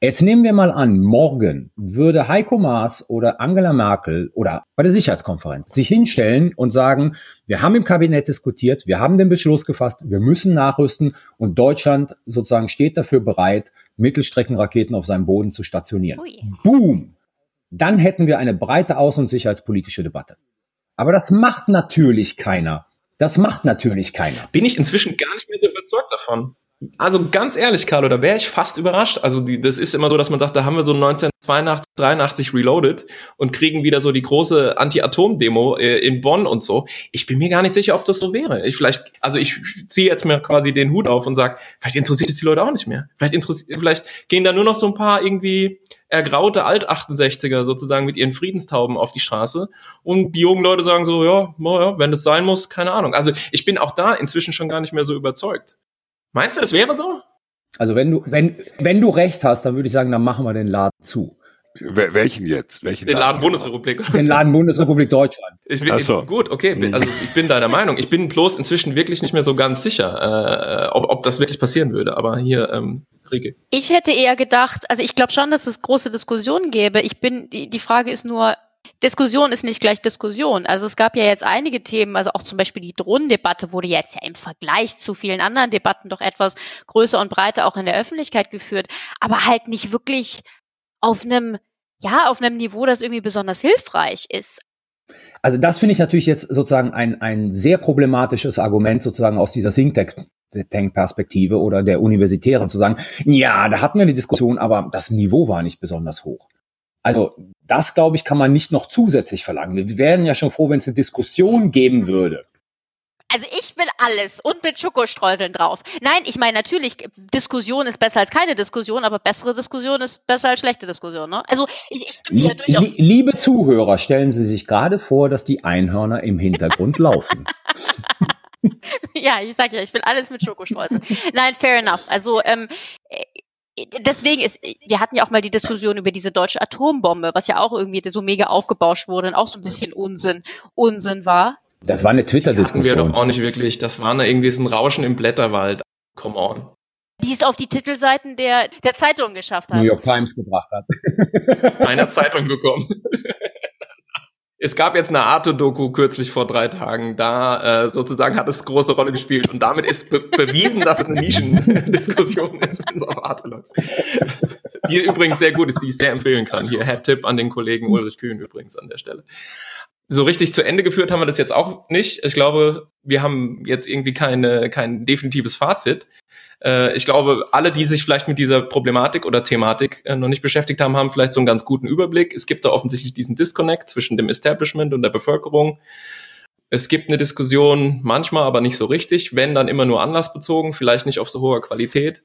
Jetzt nehmen wir mal an, morgen würde Heiko Maas oder Angela Merkel oder bei der Sicherheitskonferenz sich hinstellen und sagen, wir haben im Kabinett diskutiert, wir haben den Beschluss gefasst, wir müssen nachrüsten und Deutschland sozusagen steht dafür bereit, Mittelstreckenraketen auf seinem Boden zu stationieren. Ui. Boom! Dann hätten wir eine breite außen- und sicherheitspolitische Debatte. Aber das macht natürlich keiner. Das macht natürlich keiner. Bin ich inzwischen gar nicht mehr so überzeugt davon. Also ganz ehrlich, Carlo, da wäre ich fast überrascht. Also die, das ist immer so, dass man sagt, da haben wir so 19 82, 83 reloaded und kriegen wieder so die große Anti-Atom-Demo äh, in Bonn und so. Ich bin mir gar nicht sicher, ob das so wäre. Ich vielleicht, also ich ziehe jetzt mir quasi den Hut auf und sage, vielleicht interessiert es die Leute auch nicht mehr. Vielleicht interessiert, vielleicht gehen da nur noch so ein paar irgendwie ergraute Alt-68er sozusagen mit ihren Friedenstauben auf die Straße und die jungen Leute sagen so, ja, ja, wenn das sein muss, keine Ahnung. Also ich bin auch da inzwischen schon gar nicht mehr so überzeugt. Meinst du, das wäre so? Also wenn du, wenn, wenn du recht hast, dann würde ich sagen, dann machen wir den Laden zu. Welchen jetzt? Welchen den Laden, Laden Bundesrepublik. Den Laden Bundesrepublik Deutschland. Ich bin, so. Gut, okay. Mhm. Also ich bin deiner Meinung. Ich bin bloß inzwischen wirklich nicht mehr so ganz sicher, äh, ob, ob das wirklich passieren würde. Aber hier, ähm, Rieke. Ich hätte eher gedacht, also ich glaube schon, dass es große Diskussionen gäbe. Ich bin, die, die Frage ist nur, Diskussion ist nicht gleich Diskussion. Also es gab ja jetzt einige Themen, also auch zum Beispiel die Drohnendebatte wurde jetzt ja im Vergleich zu vielen anderen Debatten doch etwas größer und breiter auch in der Öffentlichkeit geführt, aber halt nicht wirklich auf einem, ja, auf einem Niveau, das irgendwie besonders hilfreich ist. Also das finde ich natürlich jetzt sozusagen ein, ein sehr problematisches Argument sozusagen aus dieser Think Tank Perspektive oder der Universitären zu sagen, ja, da hatten wir eine Diskussion, aber das Niveau war nicht besonders hoch. Also das, glaube ich, kann man nicht noch zusätzlich verlangen. Wir wären ja schon froh, wenn es eine Diskussion geben würde. Also ich will alles und mit Schokostreuseln drauf. Nein, ich meine natürlich, Diskussion ist besser als keine Diskussion, aber bessere Diskussion ist besser als schlechte Diskussion. Ne? Also ich, ich stimme hier durchaus. Liebe Zuhörer, stellen Sie sich gerade vor, dass die Einhörner im Hintergrund laufen. ja, ich sage ja, ich will alles mit Schokostreuseln. Nein, fair enough. Also ähm, deswegen ist, wir hatten ja auch mal die Diskussion über diese deutsche Atombombe, was ja auch irgendwie so mega aufgebauscht wurde und auch so ein bisschen Unsinn, Unsinn war. Das war eine Twitter-Diskussion. Wir doch auch nicht wirklich. Das war irgendwie so ein Rauschen im Blätterwald. Come on. Die es auf die Titelseiten der, der Zeitung geschafft hat. New York Times gebracht hat. Einer Zeitung bekommen. Es gab jetzt eine Arte-Doku kürzlich vor drei Tagen, da äh, sozusagen hat es große Rolle gespielt und damit ist be bewiesen, dass es eine Nischendiskussion ist, wenn es auf Arte läuft. Die übrigens sehr gut ist, die ich sehr empfehlen kann. Hier Head-Tipp an den Kollegen Ulrich Kühn übrigens an der Stelle. So richtig zu Ende geführt haben wir das jetzt auch nicht. Ich glaube, wir haben jetzt irgendwie keine, kein definitives Fazit. Äh, ich glaube, alle, die sich vielleicht mit dieser Problematik oder Thematik äh, noch nicht beschäftigt haben, haben vielleicht so einen ganz guten Überblick. Es gibt da offensichtlich diesen Disconnect zwischen dem Establishment und der Bevölkerung. Es gibt eine Diskussion, manchmal aber nicht so richtig, wenn dann immer nur anlassbezogen, vielleicht nicht auf so hoher Qualität.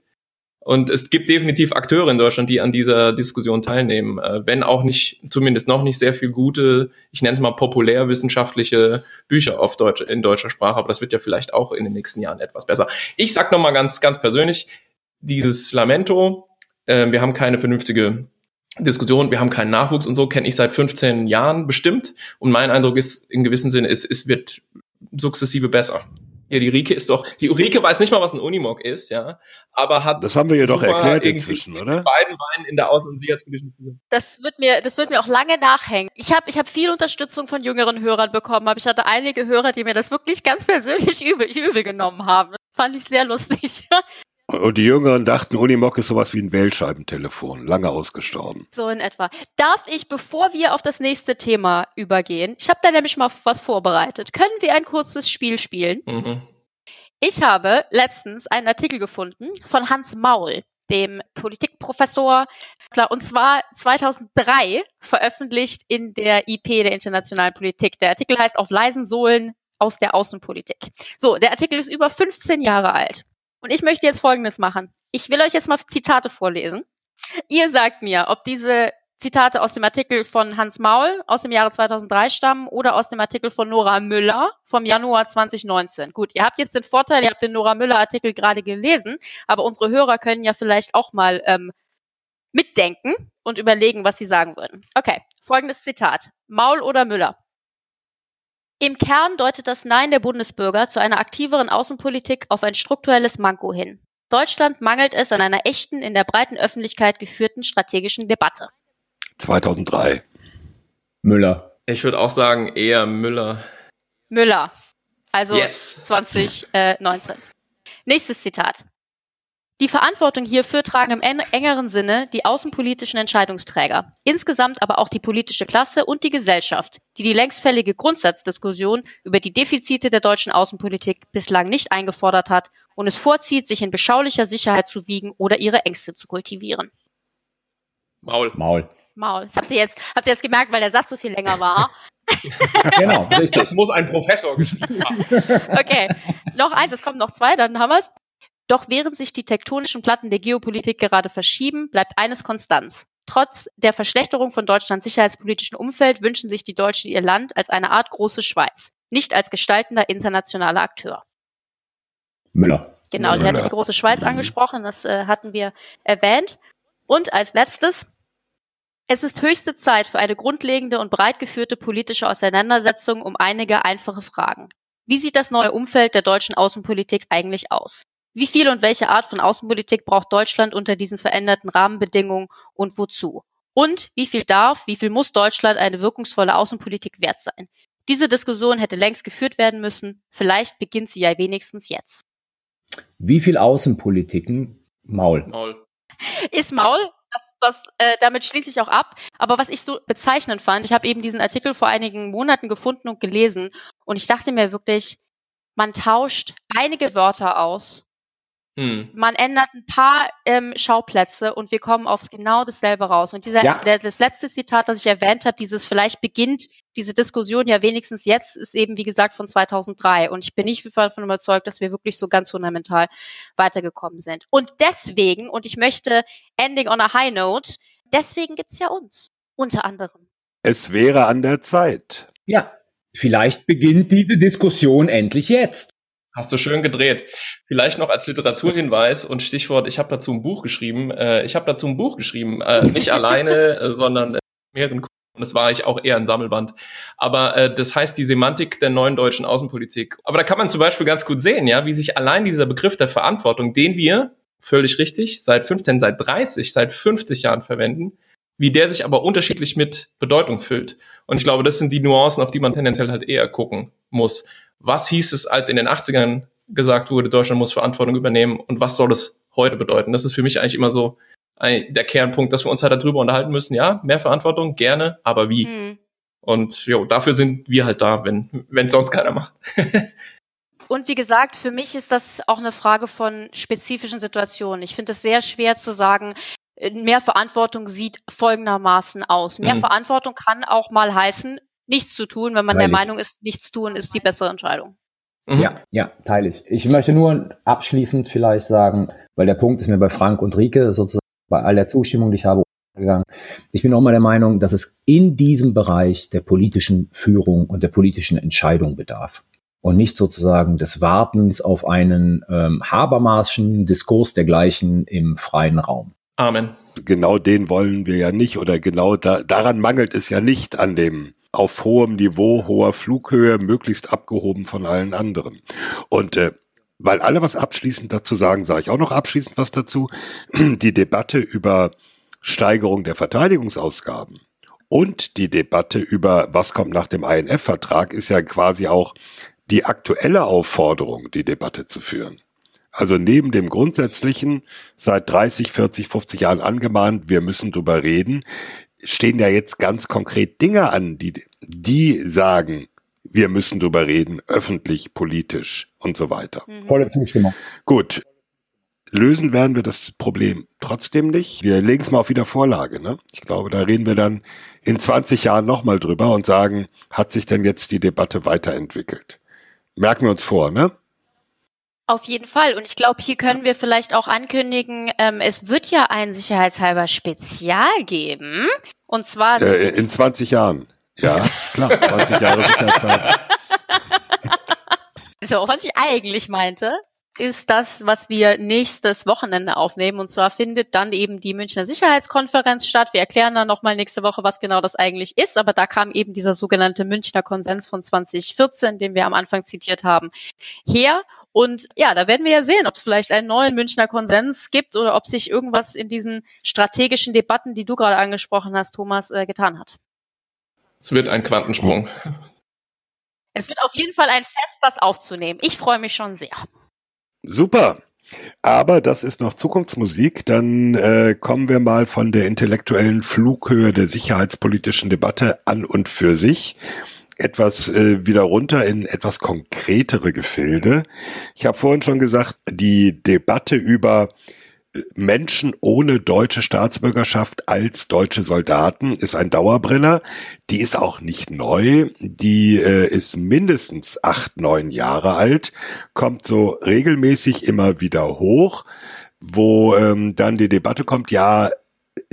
Und es gibt definitiv Akteure in Deutschland, die an dieser Diskussion teilnehmen, äh, wenn auch nicht, zumindest noch nicht sehr viel gute, ich nenne es mal populärwissenschaftliche Bücher auf Deutsch, in deutscher Sprache, aber das wird ja vielleicht auch in den nächsten Jahren etwas besser. Ich sag nochmal ganz, ganz persönlich, dieses Lamento, äh, wir haben keine vernünftige Diskussion, wir haben keinen Nachwuchs und so, kenne ich seit 15 Jahren bestimmt. Und mein Eindruck ist in gewissem Sinne, es, es wird sukzessive besser. Ja, die Rike ist doch, die Rike weiß nicht mal, was ein Unimog ist, ja, aber hat. Das haben wir ja doch erklärt inzwischen, oder? Beiden Beinen in der Außen- und Sicherheitspolitischen Das wird mir, das wird mir auch lange nachhängen. Ich habe, ich habe viel Unterstützung von jüngeren Hörern bekommen, aber ich hatte einige Hörer, die mir das wirklich ganz persönlich übel, übel genommen haben. Das fand ich sehr lustig. Und die Jüngeren dachten, Unimog ist sowas wie ein Wählscheibentelefon, lange ausgestorben. So in etwa. Darf ich, bevor wir auf das nächste Thema übergehen, ich habe da nämlich mal was vorbereitet. Können wir ein kurzes Spiel spielen? Mhm. Ich habe letztens einen Artikel gefunden von Hans Maul, dem Politikprofessor, und zwar 2003 veröffentlicht in der IP der internationalen Politik. Der Artikel heißt Auf leisen Sohlen aus der Außenpolitik. So, der Artikel ist über 15 Jahre alt. Und ich möchte jetzt Folgendes machen. Ich will euch jetzt mal Zitate vorlesen. Ihr sagt mir, ob diese Zitate aus dem Artikel von Hans Maul aus dem Jahre 2003 stammen oder aus dem Artikel von Nora Müller vom Januar 2019. Gut, ihr habt jetzt den Vorteil, ihr habt den Nora Müller Artikel gerade gelesen, aber unsere Hörer können ja vielleicht auch mal ähm, mitdenken und überlegen, was sie sagen würden. Okay, folgendes Zitat. Maul oder Müller? Im Kern deutet das Nein der Bundesbürger zu einer aktiveren Außenpolitik auf ein strukturelles Manko hin. Deutschland mangelt es an einer echten, in der breiten Öffentlichkeit geführten strategischen Debatte. 2003. Müller. Ich würde auch sagen eher Müller. Müller. Also yes. 2019. Nächstes Zitat. Die Verantwortung hierfür tragen im engeren Sinne die außenpolitischen Entscheidungsträger, insgesamt aber auch die politische Klasse und die Gesellschaft, die die längstfällige Grundsatzdiskussion über die Defizite der deutschen Außenpolitik bislang nicht eingefordert hat und es vorzieht, sich in beschaulicher Sicherheit zu wiegen oder ihre Ängste zu kultivieren. Maul. Maul. Maul. Das habt ihr jetzt, habt ihr jetzt gemerkt, weil der Satz so viel länger war. genau, Das muss ein Professor geschrieben haben. Okay, noch eins, es kommen noch zwei, dann haben wir's. Doch während sich die tektonischen Platten der Geopolitik gerade verschieben, bleibt eines Konstanz. Trotz der Verschlechterung von Deutschlands sicherheitspolitischen Umfeld wünschen sich die Deutschen ihr Land als eine Art große Schweiz, nicht als gestaltender internationaler Akteur. Müller. Genau, der hat die große Schweiz Mhm. angesprochen, das äh, hatten wir erwähnt. Und als letztes, es ist höchste Zeit für eine grundlegende und breit geführte politische Auseinandersetzung um einige einfache Fragen. Wie sieht das neue Umfeld der deutschen Außenpolitik eigentlich aus? Wie viel und welche Art von Außenpolitik braucht Deutschland unter diesen veränderten Rahmenbedingungen und wozu? Und wie viel darf, wie viel muss Deutschland eine wirkungsvolle Außenpolitik wert sein? Diese Diskussion hätte längst geführt werden müssen. Vielleicht beginnt sie ja wenigstens jetzt. Wie viel Außenpolitiken? Maul. Maul. Ist Maul. Das, das, äh, damit schließe ich auch ab. Aber was ich so bezeichnend fand, ich habe eben diesen Artikel vor einigen Monaten gefunden und gelesen und ich dachte mir wirklich, man tauscht einige Wörter aus, Hm. man ändert ein paar ähm, Schauplätze und wir kommen aufs genau dasselbe raus. Und dieser, Ja. der, das letzte Zitat, das ich erwähnt habe, dieses vielleicht beginnt diese Diskussion ja wenigstens jetzt, ist eben wie gesagt von 2003. Und ich bin nicht davon überzeugt, dass wir wirklich so ganz fundamental weitergekommen sind. Und deswegen, und ich möchte ending on a high note, deswegen gibt's ja uns. Unter anderem. Es wäre an der Zeit. Ja. Vielleicht beginnt diese Diskussion endlich jetzt. Hast du schön gedreht. Vielleicht noch als Literaturhinweis und Stichwort, ich habe dazu ein Buch geschrieben. Äh, ich habe dazu ein Buch geschrieben, äh, nicht alleine, äh, sondern äh, mehreren Ko- und das war ich auch eher ein Sammelband. Aber äh, das heißt die Semantik der neuen deutschen Außenpolitik. Aber da kann man zum Beispiel ganz gut sehen, ja, wie sich allein dieser Begriff der Verantwortung, den wir völlig richtig seit 15, seit 30, seit 50 Jahren verwenden, wie der sich aber unterschiedlich mit Bedeutung füllt. Und ich glaube, das sind die Nuancen, auf die man tendenziell halt eher gucken muss. Was hieß es, als in den 80ern gesagt wurde, Deutschland muss Verantwortung übernehmen und was soll es heute bedeuten? Das ist für mich eigentlich immer so ein, der Kernpunkt, dass wir uns halt darüber unterhalten müssen. Ja, mehr Verantwortung, gerne, aber wie? Hm. Und jo, dafür sind wir halt da, wenn wenn sonst keiner macht. Und wie gesagt, für mich ist das auch eine Frage von spezifischen Situationen. Ich finde es sehr schwer zu sagen, äh, mehr Verantwortung sieht folgendermaßen aus. Mehr Mhm. Verantwortung kann auch mal heißen, nichts zu tun, wenn man der Freilich. Meinung ist, nichts tun ist die bessere Entscheidung. Mhm. Ja, ja, teile ich. Ich möchte nur abschließend vielleicht sagen, weil der Punkt ist mir bei Frank und Rike sozusagen bei all der Zustimmung, die ich habe, gegangen. Ich bin auch mal der Meinung, dass es in diesem Bereich der politischen Führung und der politischen Entscheidung bedarf. Und nicht sozusagen des Wartens auf einen ähm, Habermaschen Diskurs dergleichen im freien Raum. Amen. Genau den wollen wir ja nicht oder genau da, daran mangelt es ja nicht an dem auf hohem Niveau, hoher Flughöhe, möglichst abgehoben von allen anderen. Und äh, weil alle was abschließend dazu sagen, sage ich auch noch abschließend was dazu. Die Debatte über Steigerung der Verteidigungsausgaben und die Debatte über was kommt nach dem INF-Vertrag ist ja quasi auch die aktuelle Aufforderung, die Debatte zu führen. Also neben dem grundsätzlichen, seit 30, 40, 50 Jahren angemahnt, wir müssen drüber reden, stehen ja jetzt ganz konkret Dinge an, die, die sagen, wir müssen drüber reden, öffentlich, politisch und so weiter. Mhm. Volle Zustimmung. Gut. Lösen werden wir das Problem trotzdem nicht. Wir legen es mal auf wieder Vorlage. Ne? Ich glaube, da reden wir dann in 20 Jahren nochmal drüber und sagen, hat sich denn jetzt die Debatte weiterentwickelt? Merken wir uns vor, ne? Auf jeden Fall. Und ich glaube, hier können wir vielleicht auch ankündigen, ähm, es wird ja ein sicherheitshalber Spezial geben. Und zwar Äh, in 20 Jahren. Ja, klar, 20 Jahre Sicherheitshalber. So, was ich eigentlich meinte, ist das, was wir nächstes Wochenende aufnehmen. Und zwar findet dann eben die Münchner Sicherheitskonferenz statt. Wir erklären dann nochmal nächste Woche, was genau das eigentlich ist. Aber da kam eben dieser sogenannte Münchner Konsens von 2014, den wir am Anfang zitiert haben, her. Und ja, da werden wir ja sehen, ob es vielleicht einen neuen Münchner Konsens gibt oder ob sich irgendwas in diesen strategischen Debatten, die du gerade angesprochen hast, Thomas, äh, getan hat. Es wird ein Quantensprung. Es wird auf jeden Fall ein Fest, das aufzunehmen. Ich freue mich schon sehr. Super. Aber das ist noch Zukunftsmusik. Dann äh, kommen wir mal von der intellektuellen Flughöhe der sicherheitspolitischen Debatte an und für sich etwas äh, wieder runter in etwas konkretere Gefilde. Ich habe vorhin schon gesagt, die Debatte über Menschen ohne deutsche Staatsbürgerschaft als deutsche Soldaten ist ein Dauerbrenner. Die ist auch nicht neu. Die äh, ist mindestens acht, neun Jahre alt, kommt so regelmäßig immer wieder hoch, wo ähm, dann die Debatte kommt, ja,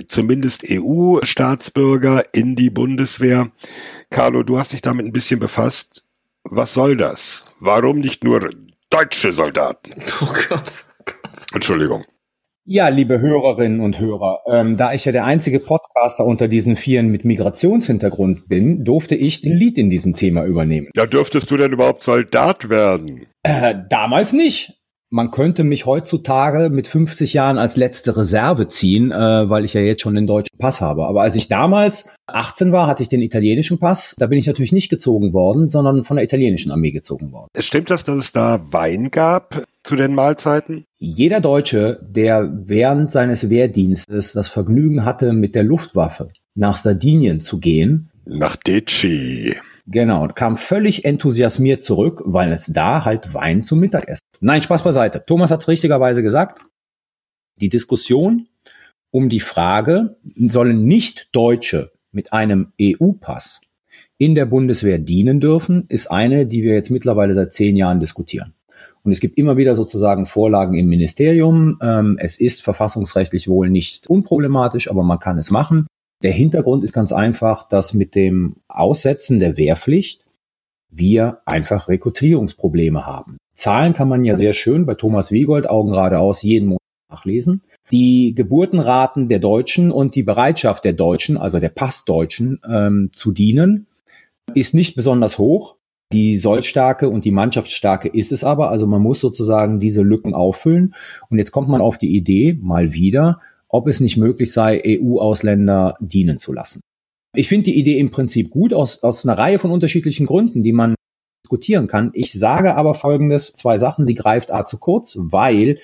zumindest EU-Staatsbürger in die Bundeswehr. Carlo, du hast dich damit ein bisschen befasst. Was soll das? Warum nicht nur deutsche Soldaten? Oh Gott. Entschuldigung. Ja, liebe Hörerinnen und Hörer, ähm, da ich ja der einzige Podcaster unter diesen Vieren mit Migrationshintergrund bin, durfte ich den Lied in diesem Thema übernehmen. Ja, dürftest du denn überhaupt Soldat werden? Äh, damals nicht. Man könnte mich heutzutage mit 50 Jahren als letzte Reserve ziehen, äh, weil ich ja jetzt schon den deutschen Pass habe. Aber als ich damals 18 war, hatte ich den italienischen Pass. Da bin ich natürlich nicht gezogen worden, sondern von der italienischen Armee gezogen worden. Stimmt das, dass es da Wein gab zu den Mahlzeiten? Jeder Deutsche, der während seines Wehrdienstes das Vergnügen hatte, mit der Luftwaffe nach Sardinien zu gehen, nach Deci. Genau, kam völlig enthusiasmiert zurück, weil es da halt Wein zum Mittagessen. Nein, Spaß beiseite. Thomas hat es richtigerweise gesagt. Die Diskussion um die Frage, sollen nicht Deutsche mit einem EU-Pass in der Bundeswehr dienen dürfen, ist eine, die wir jetzt mittlerweile seit zehn Jahren diskutieren. Und es gibt immer wieder sozusagen Vorlagen im Ministerium. Ähm, es ist verfassungsrechtlich wohl nicht unproblematisch, aber man kann es machen. Der Hintergrund ist ganz einfach, dass mit dem Aussetzen der Wehrpflicht wir einfach Rekrutierungsprobleme haben. Zahlen kann man ja sehr schön bei Thomas Wiegold Augen geradeaus jeden Monat nachlesen. Die Geburtenraten der Deutschen und die Bereitschaft der Deutschen, also der Passdeutschen, ähm, zu dienen, ist nicht besonders hoch. Die Sollstärke und die Mannschaftsstärke ist es aber. Also man muss sozusagen diese Lücken auffüllen. Und jetzt kommt man auf die Idee, mal wieder, ob es nicht möglich sei, EU-Ausländer dienen zu lassen. Ich finde die Idee im Prinzip gut aus, aus einer Reihe von unterschiedlichen Gründen, die man diskutieren kann. Ich sage aber folgendes, zwei Sachen, sie greift A zu kurz, weil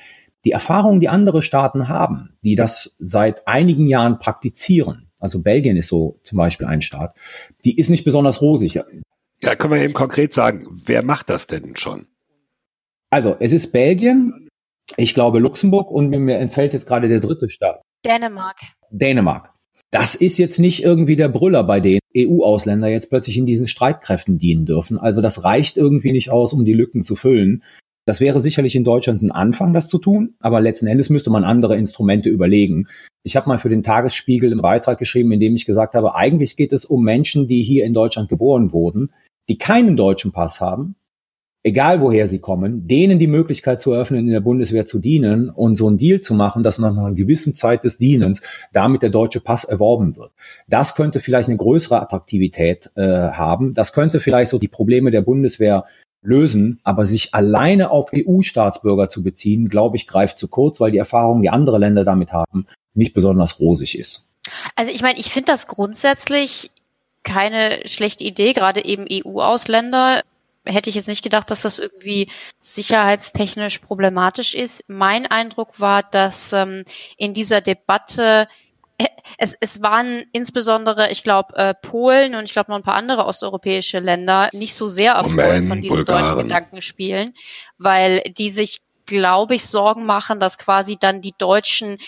die Erfahrungen, die andere Staaten haben, die das seit einigen Jahren praktizieren, also Belgien ist so zum Beispiel ein Staat, die ist nicht besonders rosig. Ja, können wir eben konkret sagen, wer macht das denn schon? Also, es ist Belgien, ich glaube Luxemburg und mir entfällt jetzt gerade der dritte Staat. Dänemark. Dänemark. Das ist jetzt nicht irgendwie der Brüller, bei denen EU-Ausländer jetzt plötzlich in diesen Streitkräften dienen dürfen. Also das reicht irgendwie nicht aus, um die Lücken zu füllen. Das wäre sicherlich in Deutschland ein Anfang, das zu tun, aber letzten Endes müsste man andere Instrumente überlegen. Ich habe mal für den Tagesspiegel einen Beitrag geschrieben, in dem ich gesagt habe, eigentlich geht es um Menschen, die hier in Deutschland geboren wurden, die keinen deutschen Pass haben, egal woher sie kommen, denen die Möglichkeit zu eröffnen, in der Bundeswehr zu dienen und so einen Deal zu machen, dass nach einer gewissen Zeit des Dienens damit der deutsche Pass erworben wird. Das könnte vielleicht eine größere Attraktivität äh, haben. Das könnte vielleicht so die Probleme der Bundeswehr lösen, aber sich alleine auf EU-Staatsbürger zu beziehen, glaube ich, greift zu kurz, weil die Erfahrung, die andere Länder damit haben, nicht besonders rosig ist. Also ich meine, ich finde das grundsätzlich keine schlechte Idee, gerade eben EU-Ausländer hätte ich jetzt nicht gedacht, dass das irgendwie sicherheitstechnisch problematisch ist. Mein Eindruck war, dass ähm, in dieser Debatte äh, es, es waren insbesondere, ich glaube, äh, Polen und ich glaube noch ein paar andere osteuropäische Länder nicht so sehr erfreut von diesen Bulgaren. deutschen Gedankenspielen, weil die sich, glaube ich, Sorgen machen, dass quasi dann die Deutschen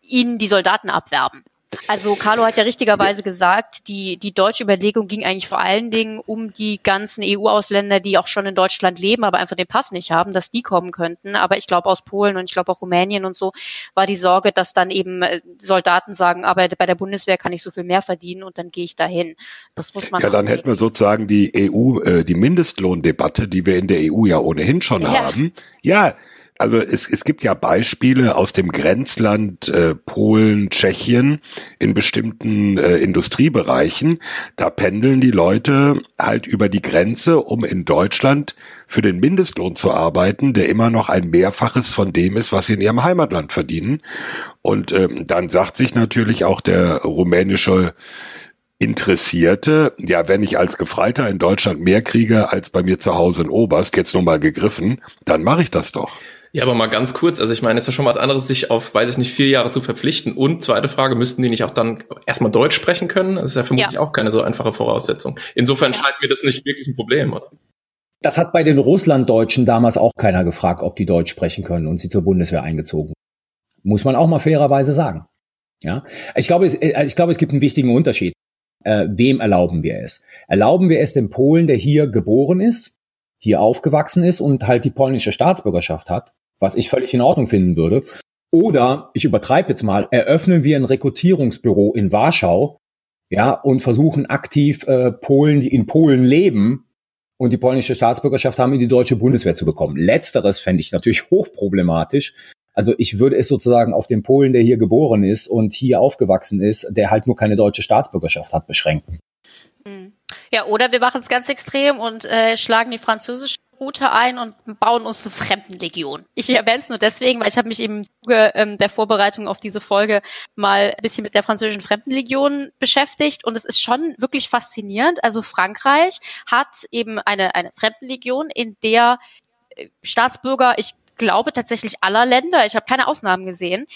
ihnen die Soldaten abwerben. Also Carlo hat ja richtigerweise gesagt, die, die deutsche Überlegung ging eigentlich vor allen Dingen um die ganzen EU-Ausländer, die auch schon in Deutschland leben, aber einfach den Pass nicht haben, dass die kommen könnten. Aber ich glaube aus Polen und ich glaube auch Rumänien und so war die Sorge, dass dann eben äh, Soldaten sagen, aber bei der Bundeswehr kann ich so viel mehr verdienen und dann gehe ich dahin. Das muss man. Ja, dann hätten wir sozusagen die EU, äh, die Mindestlohndebatte, die wir in der EU ja ohnehin schon ja. haben. Ja, also es, es gibt ja Beispiele aus dem Grenzland äh, Polen, Tschechien in bestimmten äh, Industriebereichen. Da pendeln die Leute halt über die Grenze, um in Deutschland für den Mindestlohn zu arbeiten, der immer noch ein Mehrfaches von dem ist, was sie in ihrem Heimatland verdienen. Und ähm, dann sagt sich natürlich auch der rumänische Interessierte, ja, wenn ich als Gefreiter in Deutschland mehr kriege als bei mir zu Hause in Oberst, jetzt nur mal gegriffen, dann mache ich das doch. Ja, aber mal ganz kurz, also ich meine, es ist ja schon was anderes, sich auf, weiß ich nicht, vier Jahre zu verpflichten. Und zweite Frage, müssten die nicht auch dann erstmal Deutsch sprechen können? Das ist ja vermutlich ja. auch keine so einfache Voraussetzung. Insofern ja. scheint mir das nicht wirklich ein Problem, oder? Das hat bei den Russlanddeutschen damals auch keiner gefragt, ob die Deutsch sprechen können und sie zur Bundeswehr eingezogen Muss man auch mal fairerweise sagen. Ja, ich glaube, es, äh, ich glaube, es gibt einen wichtigen Unterschied. Äh, wem erlauben wir es? Erlauben wir es dem Polen, der hier geboren ist, hier aufgewachsen ist und halt die polnische Staatsbürgerschaft hat, was ich völlig in Ordnung finden würde. Oder, ich übertreibe jetzt mal, eröffnen wir ein Rekrutierungsbüro in Warschau, ja, und versuchen aktiv äh, Polen, die in Polen leben und die polnische Staatsbürgerschaft haben, in die deutsche Bundeswehr zu bekommen. Letzteres fände ich natürlich hochproblematisch. Also ich würde es sozusagen auf den Polen, der hier geboren ist und hier aufgewachsen ist, der halt nur keine deutsche Staatsbürgerschaft hat, beschränken. Hm. Ja, oder wir machen es ganz extrem und äh, schlagen die französische Route ein und bauen uns eine Fremdenlegion. Ich erwähne es nur deswegen, weil ich habe mich Zuge ähm, der Vorbereitung auf diese Folge mal ein bisschen mit der französischen Fremdenlegion beschäftigt und es ist schon wirklich faszinierend. Also Frankreich hat eben eine, eine Fremdenlegion, in der äh, Staatsbürger, ich glaube tatsächlich aller Länder, ich habe keine Ausnahmen gesehen,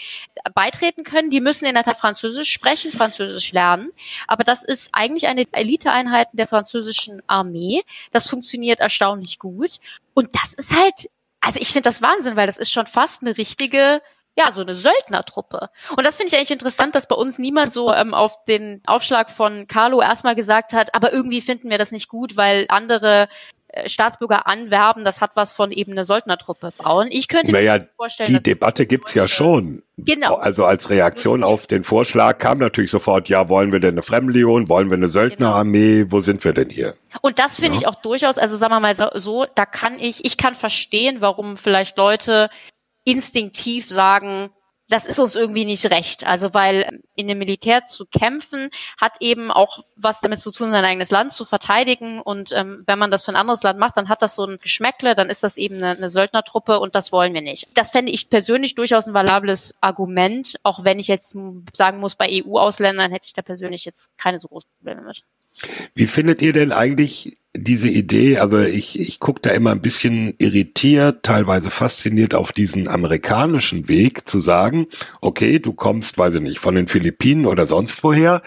beitreten können. Die müssen in der Tat Französisch sprechen, Französisch lernen. Aber das ist eigentlich eine Eliteeinheit der französischen Armee. Das funktioniert erstaunlich gut. Und das ist halt, also ich finde das Wahnsinn, weil das ist schon fast eine richtige ja, so eine Söldnertruppe. Und das finde ich eigentlich interessant, dass bei uns niemand so ähm, auf den Aufschlag von Carlo erstmal gesagt hat, aber irgendwie finden wir das nicht gut, weil andere Staatsbürger anwerben, das hat was von eben eine Söldnertruppe bauen. Ich könnte naja, mir vorstellen, die Debatte gibt's ja schon. Genau. Also als Reaktion auf den Vorschlag kam natürlich sofort, ja, wollen wir denn eine Fremdlegion, wollen wir eine Söldnerarmee, genau. wo sind wir denn hier? Und das finde ja. ich auch durchaus, also sagen wir mal so, so, da kann ich, ich kann verstehen, warum vielleicht Leute instinktiv sagen, das ist uns irgendwie nicht recht. Also weil in dem Militär zu kämpfen hat eben auch was damit zu tun, sein eigenes Land zu verteidigen. Und ähm, wenn man das für ein anderes Land macht, dann hat das so ein Geschmäckle, dann ist das eben eine, eine Söldnertruppe und das wollen wir nicht. Das fände ich persönlich durchaus ein valables Argument, auch wenn ich jetzt sagen muss, bei EU-Ausländern hätte ich da persönlich jetzt keine so großen Probleme mit. Wie findet ihr denn eigentlich diese Idee, aber also ich, ich gucke da immer ein bisschen irritiert, teilweise fasziniert auf diesen amerikanischen Weg zu sagen, okay, du kommst, weiß ich nicht, von den Philippinen oder sonst woher,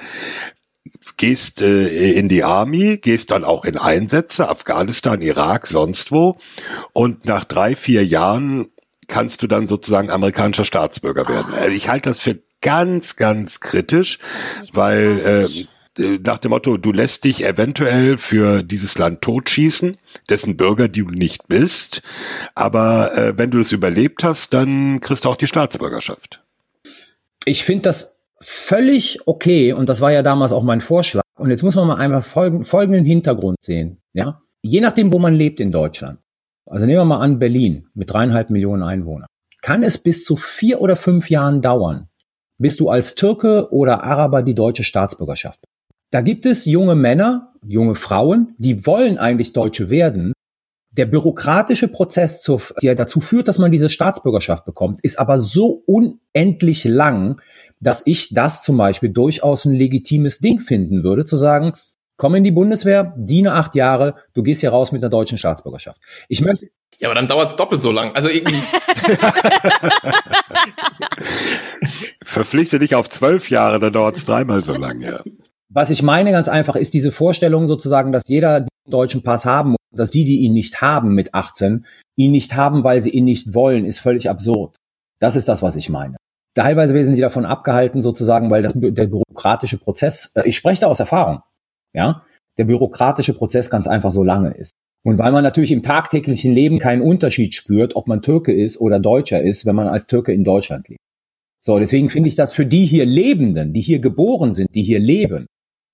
gehst äh, in die Army, gehst dann auch in Einsätze, Afghanistan, Irak, sonst wo, und nach drei, vier Jahren kannst du dann sozusagen amerikanischer Staatsbürger werden. Also ich halte das für ganz, ganz kritisch, weil äh, nach dem Motto, du lässt dich eventuell für dieses Land totschießen, dessen Bürger du nicht bist, aber äh, wenn du es überlebt hast, dann kriegst du auch die Staatsbürgerschaft. Ich finde das völlig okay und das war ja damals auch mein Vorschlag. Und jetzt muss man mal einmal folgen, folgenden Hintergrund sehen. Ja, je nachdem, wo man lebt in Deutschland. Also nehmen wir mal an Berlin mit dreieinhalb Millionen Einwohnern. Kann es bis zu vier oder fünf Jahren dauern, bis du als Türke oder Araber die deutsche Staatsbürgerschaft da gibt es junge Männer, junge Frauen, die wollen eigentlich Deutsche werden. Der bürokratische Prozess, der dazu führt, dass man diese Staatsbürgerschaft bekommt, ist aber so unendlich lang, dass ich das zum Beispiel durchaus ein legitimes Ding finden würde, zu sagen, komm in die Bundeswehr, diene acht Jahre, du gehst hier raus mit einer deutschen Staatsbürgerschaft. Ich möchte. Ja, aber dann dauert es doppelt so lang. Also irgendwie. Verpflichte dich auf zwölf Jahre, dann dauert es dreimal so lang, ja. Was ich meine ganz einfach ist diese Vorstellung sozusagen, dass jeder den deutschen Pass haben muss, dass die, die ihn nicht haben mit 18, ihn nicht haben, weil sie ihn nicht wollen, ist völlig absurd. Das ist das, was ich meine. Teilweise werden sie davon abgehalten, sozusagen, weil das, der bürokratische Prozess, äh, ich spreche da aus Erfahrung, ja, der bürokratische Prozess ganz einfach so lange ist. Und weil man natürlich im tagtäglichen Leben keinen Unterschied spürt, ob man Türke ist oder Deutscher ist, wenn man als Türke in Deutschland lebt. So, deswegen finde ich das für die hier Lebenden, die hier geboren sind, die hier leben,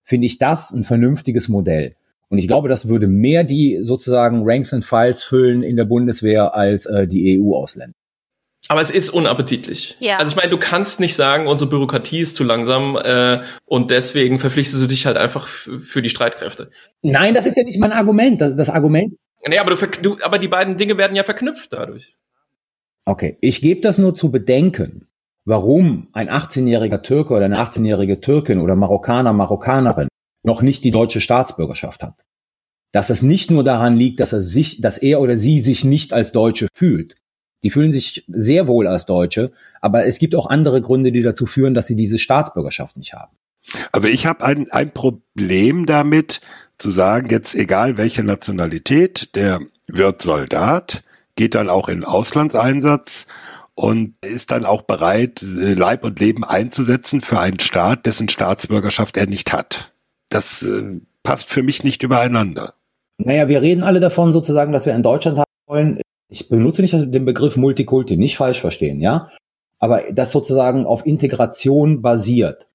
finde ich das ein vernünftiges Modell. Und ich glaube, das würde mehr die sozusagen Ranks and Files füllen in der Bundeswehr als äh, die EU-Ausländer. Aber es ist unappetitlich. Ja. Also ich meine, du kannst nicht sagen, unsere Bürokratie ist zu langsam äh, und deswegen verpflichtest du dich halt einfach für die Streitkräfte. Nein, das ist ja nicht mein Argument. Das, das Argument. Nee, aber, du, du, aber die beiden Dinge werden ja verknüpft dadurch. Okay, ich gebe das nur zu bedenken warum ein 18-jähriger Türke oder eine 18-jährige Türkin oder Marokkaner, Marokkanerin noch nicht die deutsche Staatsbürgerschaft hat. Dass es nicht nur daran liegt, dass er sich, dass er oder sie sich nicht als Deutsche fühlt. Die fühlen sich sehr wohl als Deutsche, aber es gibt auch andere Gründe, die dazu führen, dass sie diese Staatsbürgerschaft nicht haben. Also ich habe ein, ein Problem damit zu sagen, jetzt egal welche Nationalität, der wird Soldat, geht dann auch in Auslandseinsatz und ist dann auch bereit, äh, Leib und Leben einzusetzen für einen Staat, dessen Staatsbürgerschaft er nicht hat. Das äh, passt für mich nicht übereinander. Naja, wir reden alle davon sozusagen, dass wir in Deutschland haben wollen. Ich benutze nicht den Begriff Multikulti, nicht falsch verstehen, ja. Aber das sozusagen auf Integration basiert.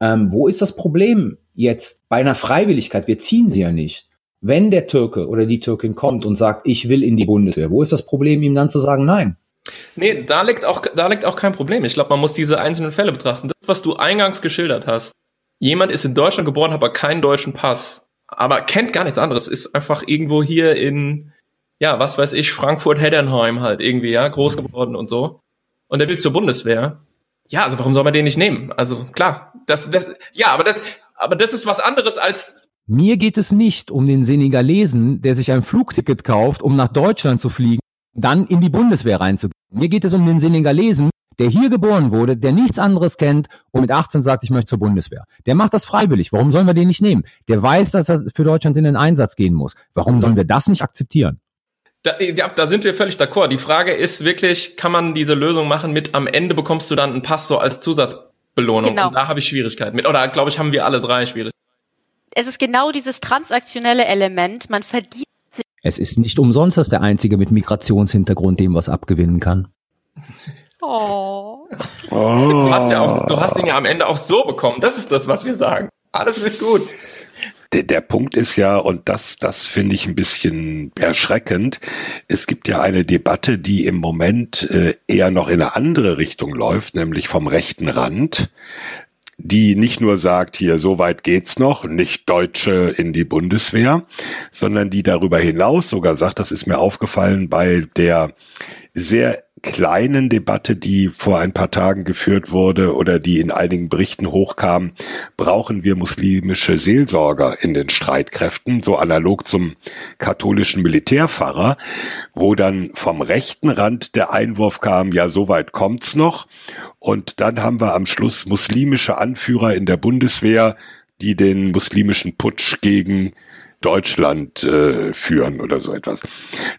Ähm, wo ist das Problem jetzt bei einer Freiwilligkeit? Wir ziehen sie ja nicht. Wenn der Türke oder die Türkin kommt und sagt, ich will in die Bundeswehr, wo ist das Problem, ihm dann zu sagen, nein? Nee, da liegt auch, da liegt auch kein Problem. Ich glaube, man muss diese einzelnen Fälle betrachten. Das, was du eingangs geschildert hast. Jemand ist in Deutschland geboren, hat aber keinen deutschen Pass. Aber kennt gar nichts anderes. Ist einfach irgendwo hier in, ja, was weiß ich, Frankfurt-Heddernheim halt irgendwie, ja, groß geworden und so. Und der will zur Bundeswehr. Ja, also warum soll man den nicht nehmen? Also klar, das, das, ja, aber das, aber das ist was anderes als mir geht es nicht um den Senegalesen, der sich ein Flugticket kauft, um nach Deutschland zu fliegen, dann in die Bundeswehr reinzugehen. Mir geht es um den Senegalesen, der hier geboren wurde, der nichts anderes kennt und mit 18 sagt, ich möchte zur Bundeswehr. Der macht das freiwillig. Warum sollen wir den nicht nehmen? Der weiß, dass er für Deutschland in den Einsatz gehen muss. Warum sollen wir das nicht akzeptieren? Da, ja, da sind wir völlig d'accord. Die Frage ist wirklich, kann man diese Lösung machen mit am Ende bekommst du dann einen Pass so als Zusatzbelohnung? Genau. Und da habe ich Schwierigkeiten mit. Oder glaube ich, haben wir alle drei Schwierigkeiten. Es ist genau dieses transaktionelle Element. Man verdient es ist nicht umsonst, dass der Einzige mit Migrationshintergrund dem was abgewinnen kann. Oh. oh. Du, hast ja auch, du hast ihn ja am Ende auch so bekommen. Das ist das, was wir sagen. Alles wird gut. Der, der Punkt ist ja, und das, das finde ich ein bisschen erschreckend, es gibt ja eine Debatte, die im Moment äh, eher noch in eine andere Richtung läuft, nämlich vom rechten Rand die nicht nur sagt, hier, so weit geht's noch, nicht Deutsche in die Bundeswehr, sondern die darüber hinaus sogar sagt, das ist mir aufgefallen bei der sehr kleinen Debatte, die vor ein paar Tagen geführt wurde oder die in einigen Berichten hochkam, brauchen wir muslimische Seelsorger in den Streitkräften, so analog zum katholischen Militärpfarrer, wo dann vom rechten Rand der Einwurf kam, ja, so weit kommt's noch. Und dann haben wir am Schluss muslimische Anführer in der Bundeswehr, die den muslimischen Putsch gegen Deutschland äh, führen oder so etwas.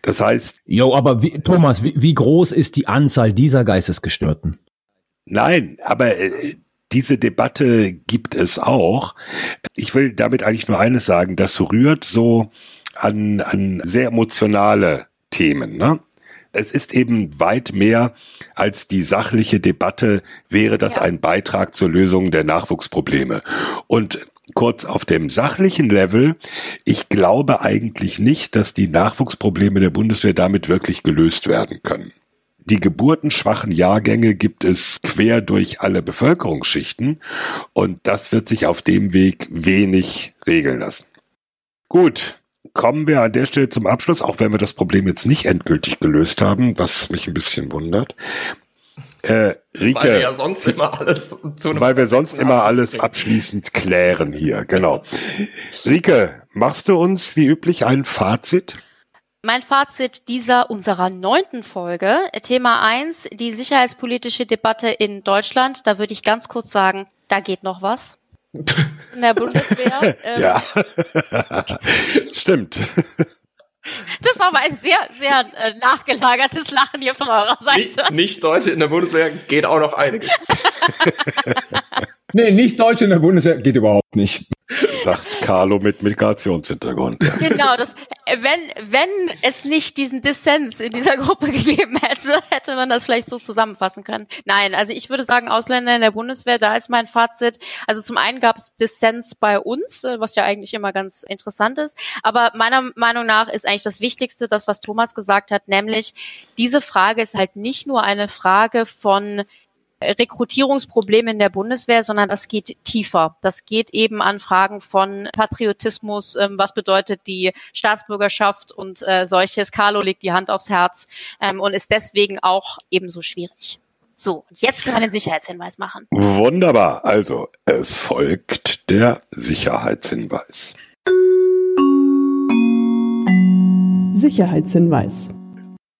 Das heißt. Jo, aber wie, Thomas, wie, wie groß ist die Anzahl dieser Geistesgestörten? Nein, aber äh, diese Debatte gibt es auch. Ich will damit eigentlich nur eines sagen, das rührt so an, an sehr emotionale Themen. Ne? Es ist eben weit mehr als die sachliche Debatte, wäre das ja. ein Beitrag zur Lösung der Nachwuchsprobleme. Und kurz auf dem sachlichen Level, ich glaube eigentlich nicht, dass die Nachwuchsprobleme der Bundeswehr damit wirklich gelöst werden können. Die geburtenschwachen Jahrgänge gibt es quer durch alle Bevölkerungsschichten und das wird sich auf dem Weg wenig regeln lassen. Gut, kommen wir an der Stelle zum Abschluss, auch wenn wir das Problem jetzt nicht endgültig gelöst haben, was mich ein bisschen wundert. Äh, Rike, weil wir ja sonst immer alles zu einem weil wir sonst immer alles abschließend klären hier, genau. Rike, machst du uns wie üblich ein Fazit? Mein Fazit dieser unserer neunten Folge, Thema eins, die sicherheitspolitische Debatte in Deutschland. Da würde ich ganz kurz sagen, da geht noch was in der Bundeswehr. Ähm, ja, stimmt. Das war aber ein sehr, sehr äh, nachgelagertes Lachen hier von eurer Seite. Nicht, nicht Deutsche in der Bundeswehr geht auch noch einiges. nee, nicht Deutsche in der Bundeswehr geht überhaupt nicht sagt Carlo mit Migrationshintergrund. Genau, das, wenn, wenn es nicht diesen Dissens in dieser Gruppe gegeben hätte, hätte man das vielleicht so zusammenfassen können. Nein, also ich würde sagen, Ausländer in der Bundeswehr, da ist mein Fazit. Also zum einen gab es Dissens bei uns, äh, was ja eigentlich immer ganz interessant ist. Aber meiner Meinung nach ist eigentlich das Wichtigste, das, was Thomas gesagt hat, nämlich diese Frage ist halt nicht nur eine Frage von Rekrutierungsprobleme in der Bundeswehr, sondern das geht tiefer. Das geht eben an Fragen von Patriotismus, ähm, was bedeutet die Staatsbürgerschaft und äh, solches. Carlo legt die Hand aufs Herz ähm, und ist deswegen auch ebenso schwierig. So, jetzt können wir den Sicherheitshinweis machen. Wunderbar. Also, es folgt der Sicherheitshinweis. Sicherheitshinweis.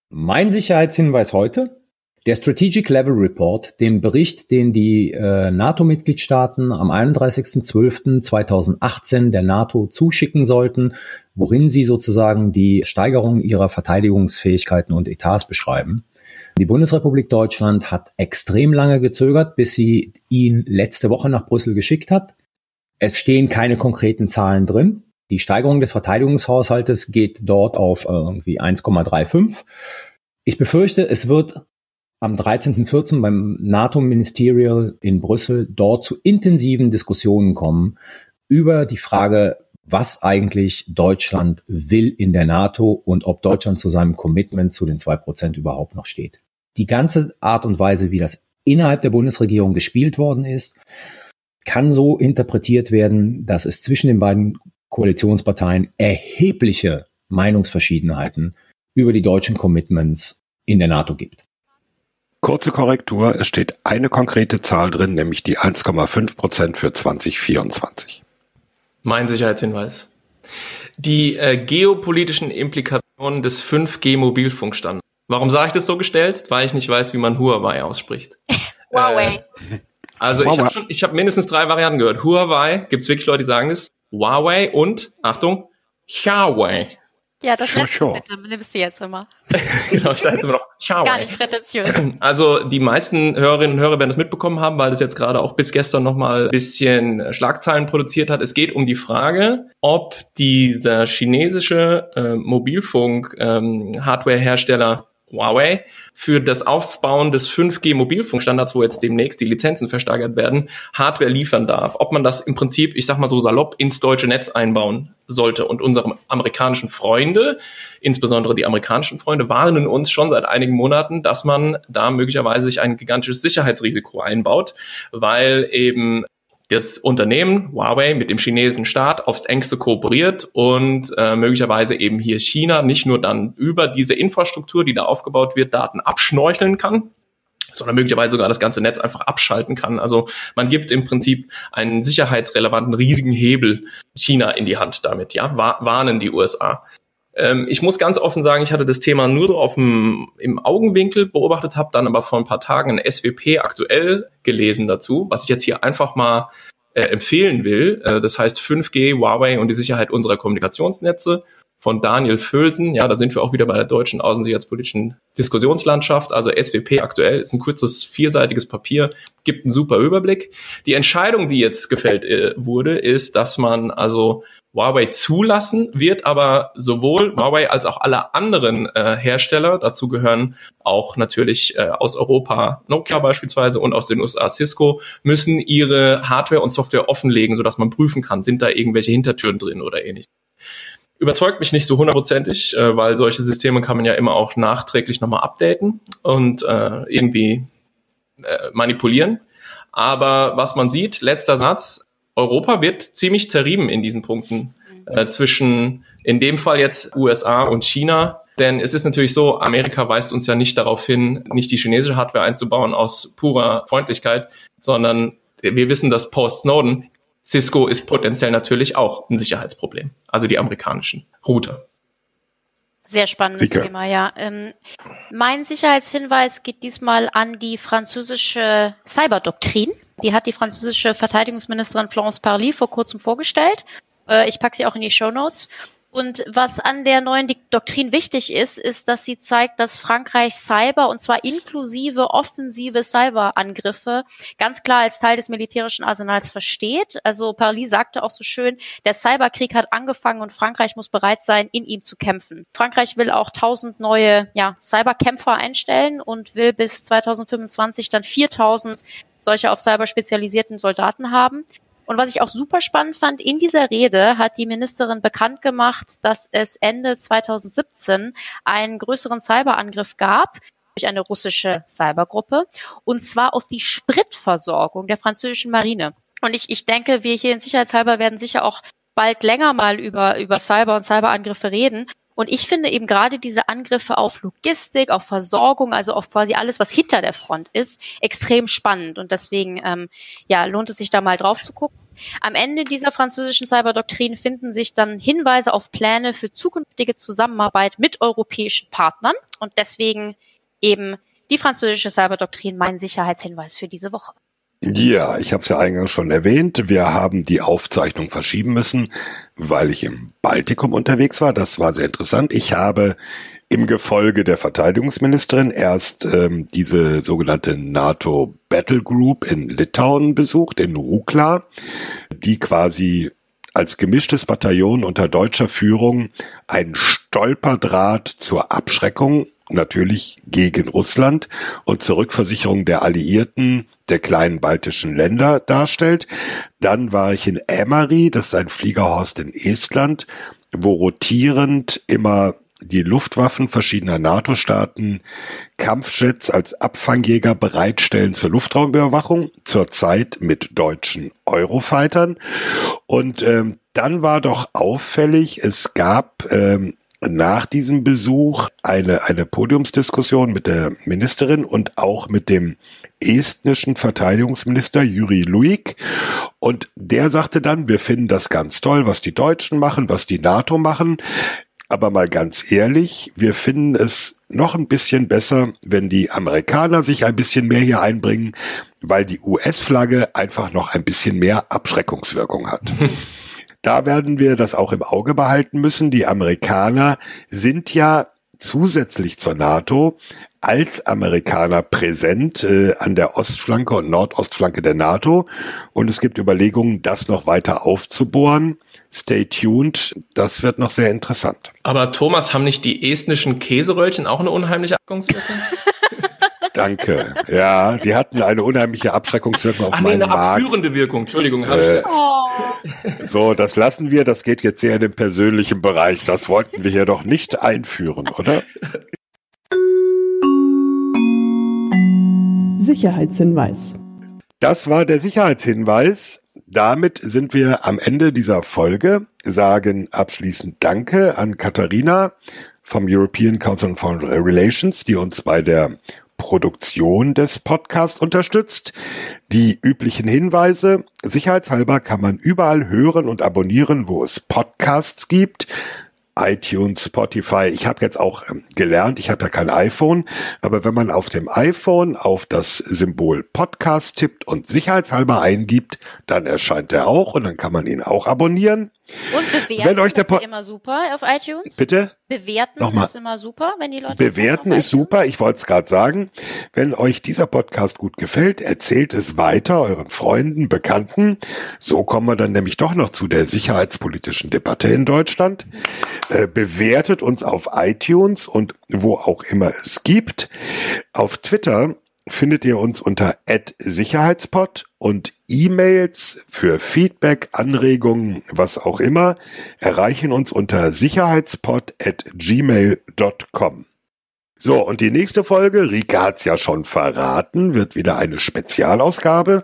Mein Sicherheitshinweis heute der Strategic Level Report, den Bericht, den die äh, NATO-Mitgliedstaaten am 31.12.2018 der NATO zuschicken sollten, worin sie sozusagen die Steigerung ihrer Verteidigungsfähigkeiten und Etats beschreiben. Die Bundesrepublik Deutschland hat extrem lange gezögert, bis sie ihn letzte Woche nach Brüssel geschickt hat. Es stehen keine konkreten Zahlen drin. Die Steigerung des Verteidigungshaushaltes geht dort auf irgendwie 1,35. Ich befürchte, es wird am 13.14. beim NATO-Ministerial in Brüssel dort zu intensiven Diskussionen kommen über die Frage, was eigentlich Deutschland will in der NATO und ob Deutschland zu seinem Commitment zu den zwei Prozent überhaupt noch steht. Die ganze Art und Weise, wie das innerhalb der Bundesregierung gespielt worden ist, kann so interpretiert werden, dass es zwischen den beiden Koalitionsparteien erhebliche Meinungsverschiedenheiten über die deutschen Commitments in der NATO gibt. Kurze Korrektur, es steht eine konkrete Zahl drin, nämlich die 1,5 Prozent für 2024. Mein Sicherheitshinweis. Die äh, geopolitischen Implikationen des 5G-Mobilfunkstandards. Warum sage ich das so gestellt? Weil ich nicht weiß, wie man Huawei ausspricht. Huawei. Äh, also ich habe schon, ich habe mindestens drei Varianten gehört. Huawei, gibt es wirklich Leute, die sagen das? Huawei und, Achtung, Huawei. Ja, das Sure, letzte sure. bitte, nimmst du jetzt immer. genau, ich sage jetzt immer noch Huawei. Gar nicht prätentiös. Also die meisten Hörerinnen und Hörer werden das mitbekommen haben, weil das jetzt gerade auch bis gestern nochmal ein bisschen Schlagzeilen produziert hat. Es geht um die Frage, ob dieser chinesische äh, Mobilfunk-Hardware-Hersteller Huawei für das Aufbauen des 5G-Mobilfunkstandards, wo jetzt demnächst die Lizenzen versteigert werden, Hardware liefern darf. Ob man das im Prinzip, ich sag mal so salopp, ins deutsche Netz einbauen sollte. Und unsere amerikanischen Freunde, insbesondere die amerikanischen Freunde, warnen uns schon seit einigen Monaten, dass man da möglicherweise sich ein gigantisches Sicherheitsrisiko einbaut, weil eben das Unternehmen Huawei mit dem chinesischen Staat aufs engste kooperiert und äh, möglicherweise eben hier China nicht nur dann über diese Infrastruktur, die da aufgebaut wird, Daten abschnorcheln kann, sondern möglicherweise sogar das ganze Netz einfach abschalten kann. Also man gibt im Prinzip einen sicherheitsrelevanten riesigen Hebel China in die Hand damit, ja, Wa- warnen die USA. Ähm, ich muss ganz offen sagen, ich hatte das Thema nur so auf dem, im Augenwinkel beobachtet, habe dann aber vor ein paar Tagen ein SWP aktuell gelesen dazu, was ich jetzt hier einfach mal äh, empfehlen will. Äh, das heißt 5G, Huawei und die Sicherheit unserer Kommunikationsnetze von Daniel Völsen. Ja, da sind wir auch wieder bei der deutschen außensicherheitspolitischen Diskussionslandschaft. Also SWP aktuell ist ein kurzes vierseitiges Papier, gibt einen super Überblick. Die Entscheidung, die jetzt gefällt äh, wurde, ist, dass man also Huawei zulassen wird, aber sowohl Huawei als auch alle anderen äh, Hersteller, dazu gehören auch natürlich äh, aus Europa Nokia beispielsweise und aus den USA Cisco, müssen ihre Hardware und Software offenlegen, sodass man prüfen kann, sind da irgendwelche Hintertüren drin oder ähnlich. Überzeugt mich nicht so hundertprozentig, äh, weil solche Systeme kann man ja immer auch nachträglich nochmal updaten und äh, irgendwie äh, manipulieren. Aber was man sieht, letzter Satz, Europa wird ziemlich zerrieben in diesen Punkten äh, zwischen in dem Fall jetzt USA und China. Denn es ist natürlich so, Amerika weist uns ja nicht darauf hin, nicht die chinesische Hardware einzubauen aus purer Freundlichkeit, sondern wir wissen, dass post Snowden Cisco ist potenziell natürlich auch ein Sicherheitsproblem. Also die amerikanischen Router. Sehr spannendes Rike. Thema, ja. Ähm, mein Sicherheitshinweis geht diesmal an die französische Cyberdoktrin. Die hat die französische Verteidigungsministerin Florence Parly vor kurzem vorgestellt. Äh, ich packe sie auch in die Show Notes. Und was an der neuen Doktrin wichtig ist, ist, dass sie zeigt, dass Frankreich Cyber, und zwar inklusive offensive Cyberangriffe, ganz klar als Teil des militärischen Arsenals versteht. Also Parly sagte auch so schön, der Cyberkrieg hat angefangen und Frankreich muss bereit sein, in ihm zu kämpfen. Frankreich will auch 1000 neue ja, Cyberkämpfer einstellen und will bis 2025 dann 4000 solche auf Cyber spezialisierten Soldaten haben. Und was ich auch super spannend fand, in dieser Rede hat die Ministerin bekannt gemacht, dass es Ende 2017 einen größeren Cyberangriff gab durch eine russische Cybergruppe und zwar auf die Spritversorgung der französischen Marine. Und ich, ich denke, wir hier in Sicherheitshalber werden sicher auch bald länger mal über, über Cyber und Cyberangriffe reden. Und ich finde eben gerade diese Angriffe auf Logistik, auf Versorgung, also auf quasi alles, was hinter der Front ist, extrem spannend. Und deswegen ähm, ja, lohnt es sich da mal drauf zu gucken. Am Ende dieser französischen Cyberdoktrin finden sich dann Hinweise auf Pläne für zukünftige Zusammenarbeit mit europäischen Partnern. Und deswegen eben die französische Cyberdoktrin mein Sicherheitshinweis für diese Woche. Ja, ich habe es ja eingangs schon erwähnt. Wir haben die Aufzeichnung verschieben müssen, weil ich im Baltikum unterwegs war. Das war sehr interessant. Ich habe im Gefolge der Verteidigungsministerin erst ähm, diese sogenannte NATO Battle Group in Litauen besucht, in Rukla, die quasi als gemischtes Bataillon unter deutscher Führung ein Stolperdraht zur Abschreckung natürlich gegen Russland und zur Rückversicherung der Alliierten der kleinen baltischen Länder darstellt. Dann war ich in Emary, das ist ein Fliegerhorst in Estland, wo rotierend immer die Luftwaffen verschiedener NATO-Staaten Kampfjets als Abfangjäger bereitstellen zur Luftraumüberwachung, zurzeit mit deutschen Eurofightern. Und ähm, dann war doch auffällig, es gab ähm, nach diesem Besuch eine, eine Podiumsdiskussion mit der Ministerin und auch mit dem estnischen Verteidigungsminister Juri Luik. Und der sagte dann, wir finden das ganz toll, was die Deutschen machen, was die NATO machen. Aber mal ganz ehrlich, wir finden es noch ein bisschen besser, wenn die Amerikaner sich ein bisschen mehr hier einbringen, weil die US-Flagge einfach noch ein bisschen mehr Abschreckungswirkung hat. da werden wir das auch im Auge behalten müssen. Die Amerikaner sind ja zusätzlich zur NATO als Amerikaner präsent äh, an der Ostflanke und Nordostflanke der NATO. Und es gibt Überlegungen, das noch weiter aufzubohren. Stay tuned, das wird noch sehr interessant. Aber Thomas, haben nicht die estnischen Käseröllchen auch eine unheimliche Abschreckungswirkung? Danke. Ja, die hatten eine unheimliche Abschreckungswirkung auf Ach, nee, meinen eine Markt. abführende Wirkung. Entschuldigung. Äh, So, das lassen wir. Das geht jetzt sehr in den persönlichen Bereich. Das wollten wir hier doch nicht einführen, oder? Sicherheitshinweis. Das war der Sicherheitshinweis. Damit sind wir am Ende dieser Folge, sagen abschließend Danke an Katharina vom European Council on Foreign Relations, die uns bei der Produktion des Podcasts unterstützt. Die üblichen Hinweise. Sicherheitshalber kann man überall hören und abonnieren, wo es Podcasts gibt iTunes, Spotify. Ich habe jetzt auch ähm, gelernt, ich habe ja kein iPhone, aber wenn man auf dem iPhone auf das Symbol Podcast tippt und sicherheitshalber eingibt, dann erscheint er auch und dann kann man ihn auch abonnieren. Und bewerten wenn euch der ist immer super auf iTunes. Bitte? Bewerten Nochmal. ist immer super, wenn die Leute. Bewerten ist super, ich wollte es gerade sagen. Wenn euch dieser Podcast gut gefällt, erzählt es weiter euren Freunden, Bekannten. So kommen wir dann nämlich doch noch zu der sicherheitspolitischen Debatte in Deutschland. Äh, bewertet uns auf iTunes und wo auch immer es gibt. Auf Twitter findet ihr uns unter @sicherheitspod und E-Mails für Feedback, Anregungen, was auch immer, erreichen uns unter sicherheitspod@gmail.com. So, und die nächste Folge, Rika hat's ja schon verraten, wird wieder eine Spezialausgabe.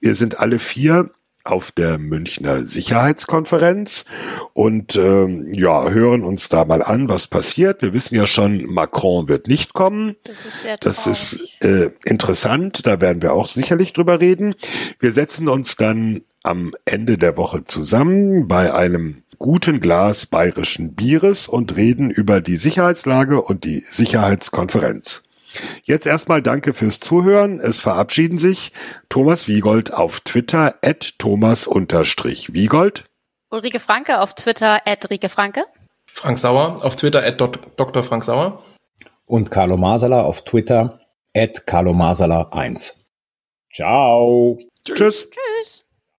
Wir sind alle vier auf der Münchner Sicherheitskonferenz und ähm, ja, hören uns da mal an, was passiert. Wir wissen ja schon, Macron wird nicht kommen. Das ist, sehr das ist äh, interessant, da werden wir auch sicherlich drüber reden. Wir setzen uns dann am Ende der Woche zusammen bei einem guten Glas bayerischen Bieres und reden über die Sicherheitslage und die Sicherheitskonferenz. Jetzt erstmal danke fürs Zuhören. Es verabschieden sich Thomas Wiegold auf Twitter at Thomas-Wiegold. Ulrike Franke auf Twitter at Rike Franke. Frank Sauer auf Twitter at Dr. Frank Sauer. Und Carlo Masala auf Twitter at Carlo Masala 1. Ciao. Tschüss. Tschüss.